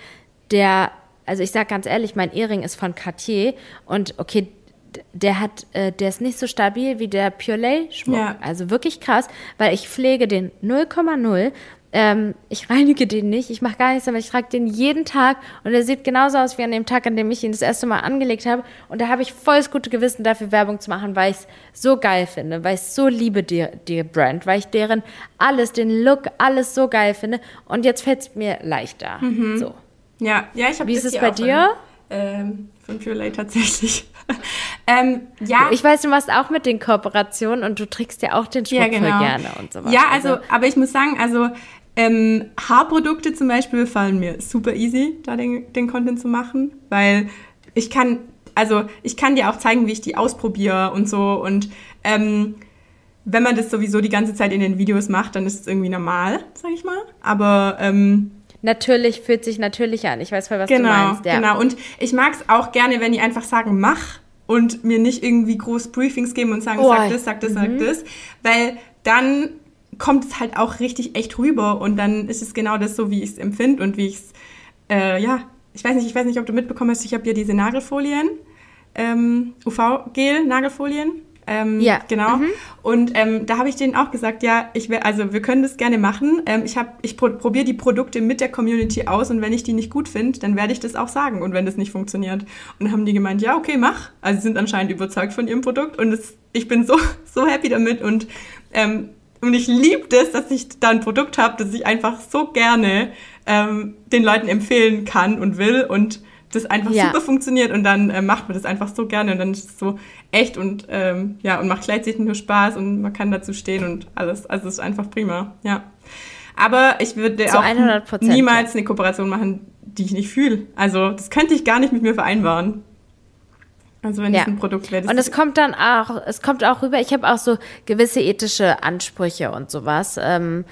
der, also ich sage ganz ehrlich, mein Ehering ist von Cartier und okay, der hat, äh, der ist nicht so stabil wie der Pure Lay Schmuck. Ja. Also wirklich krass, weil ich pflege den 0,0 ähm, ich reinige den nicht, ich mache gar nichts damit, ich trage den jeden Tag und er sieht genauso aus wie an dem Tag, an dem ich ihn das erste Mal angelegt habe. Und da habe ich voll das gute Gewissen dafür, Werbung zu machen, weil ich es so geil finde, weil ich so liebe, die, die Brand, weil ich deren alles, den Look, alles so geil finde. Und jetzt fällt es mir leichter. Mhm. So. Ja, ja, ich habe Wie ist es bei dir? ähm, von Purelay tatsächlich. [laughs] ähm, ja. Ich weiß, du machst auch mit den Kooperationen und du trägst ja auch den Schmuck Ja, genau. voll gerne und sowas. Ja, also, aber ich muss sagen, also ähm, Haarprodukte zum Beispiel fallen mir super easy, da den, den Content zu machen, weil ich kann, also ich kann dir auch zeigen, wie ich die ausprobiere und so und ähm, wenn man das sowieso die ganze Zeit in den Videos macht, dann ist es irgendwie normal, sag ich mal. Aber ähm, Natürlich fühlt sich natürlich an. Ich weiß voll, was genau, du meinst. Ja. genau. Und ich mag es auch gerne, wenn die einfach sagen, mach und mir nicht irgendwie groß Briefings geben und sagen, Oh, sag das, sag das, sag das, weil dann kommt es halt auch richtig echt rüber und dann ist es genau das so, wie ich es empfinde und wie ich es, äh, ja, ich weiß nicht, ich weiß nicht, ob du mitbekommen hast, ich habe ja diese Nagelfolien, ähm, UV-Gel-Nagelfolien. Ähm, Ja, Genau. mhm. Und ähm, da habe ich denen auch gesagt, ja, ich wär, also wir können das gerne machen. Ähm, ich hab, ich pro probiere die Produkte mit der Community aus und wenn ich die nicht gut finde, dann werde ich das auch sagen und wenn das nicht funktioniert. Und dann haben die gemeint, ja, okay, mach. Also sie sind anscheinend überzeugt von ihrem Produkt und es, ich bin so, [laughs] so happy damit und, ähm, und ich liebe das, dass ich da ein Produkt habe, das ich einfach so gerne ähm, den Leuten empfehlen kann und will und das einfach Ja. super funktioniert und dann äh, macht man das einfach so gerne und dann ist es so echt und ähm, ja und macht gleichzeitig nur Spaß und man kann dazu stehen und alles. Also es ist einfach prima, ja. Aber ich würde Zu auch 100%, niemals eine Kooperation machen, die ich nicht fühle. Also das könnte ich gar nicht mit mir vereinbaren. Also wenn Ja. es ein Produkt wäre, Und es kommt dann auch, es kommt auch rüber, ich habe auch so gewisse ethische Ansprüche und sowas. Ähm,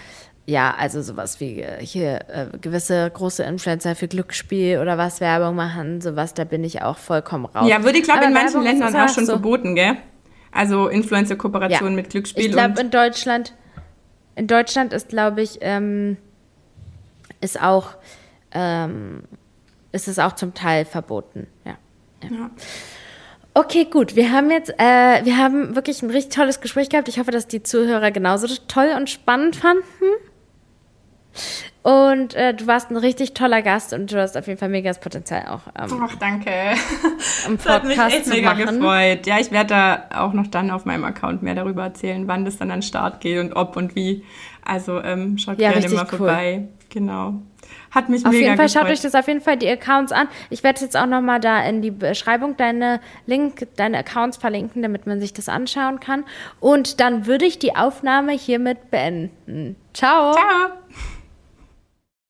ja, also sowas wie äh, hier äh, gewisse große Influencer für Glücksspiel oder was Werbung machen, sowas, da bin ich auch vollkommen raus. ja, würde ich glaube in manchen Werbung Ländern ja auch schon so. verboten, gell? Also Influencer-Kooperationen Ja. mit Glücksspiel Ich glaube, in Deutschland, in Deutschland ist, glaube ich, ähm, ist auch, ähm, ist es auch zum Teil verboten. Ja. ja. Okay, gut. Wir haben jetzt, äh, wir haben wirklich ein richtig tolles Gespräch gehabt. Ich hoffe, dass die Zuhörer genauso toll und spannend fanden. Und äh, du warst ein richtig toller Gast und du hast auf jeden Fall mega das Potenzial auch ähm, Ach, danke. im Das hat mich Podcast echt mega machen. gefreut. Ja, ich werde da auch noch dann auf meinem Account mehr darüber erzählen, wann das dann an den Start geht und ob und wie. Also ähm, schaut Ja, gerne mal cool. vorbei. Genau. Hat mich Auf mega jeden Fall gefreut. schaut euch das auf jeden Fall die Accounts an. Ich werde jetzt auch noch mal da in die Beschreibung deine Link, deine Accounts verlinken, damit man sich das anschauen kann. Und dann würde ich die Aufnahme hiermit beenden. Ciao. Ciao.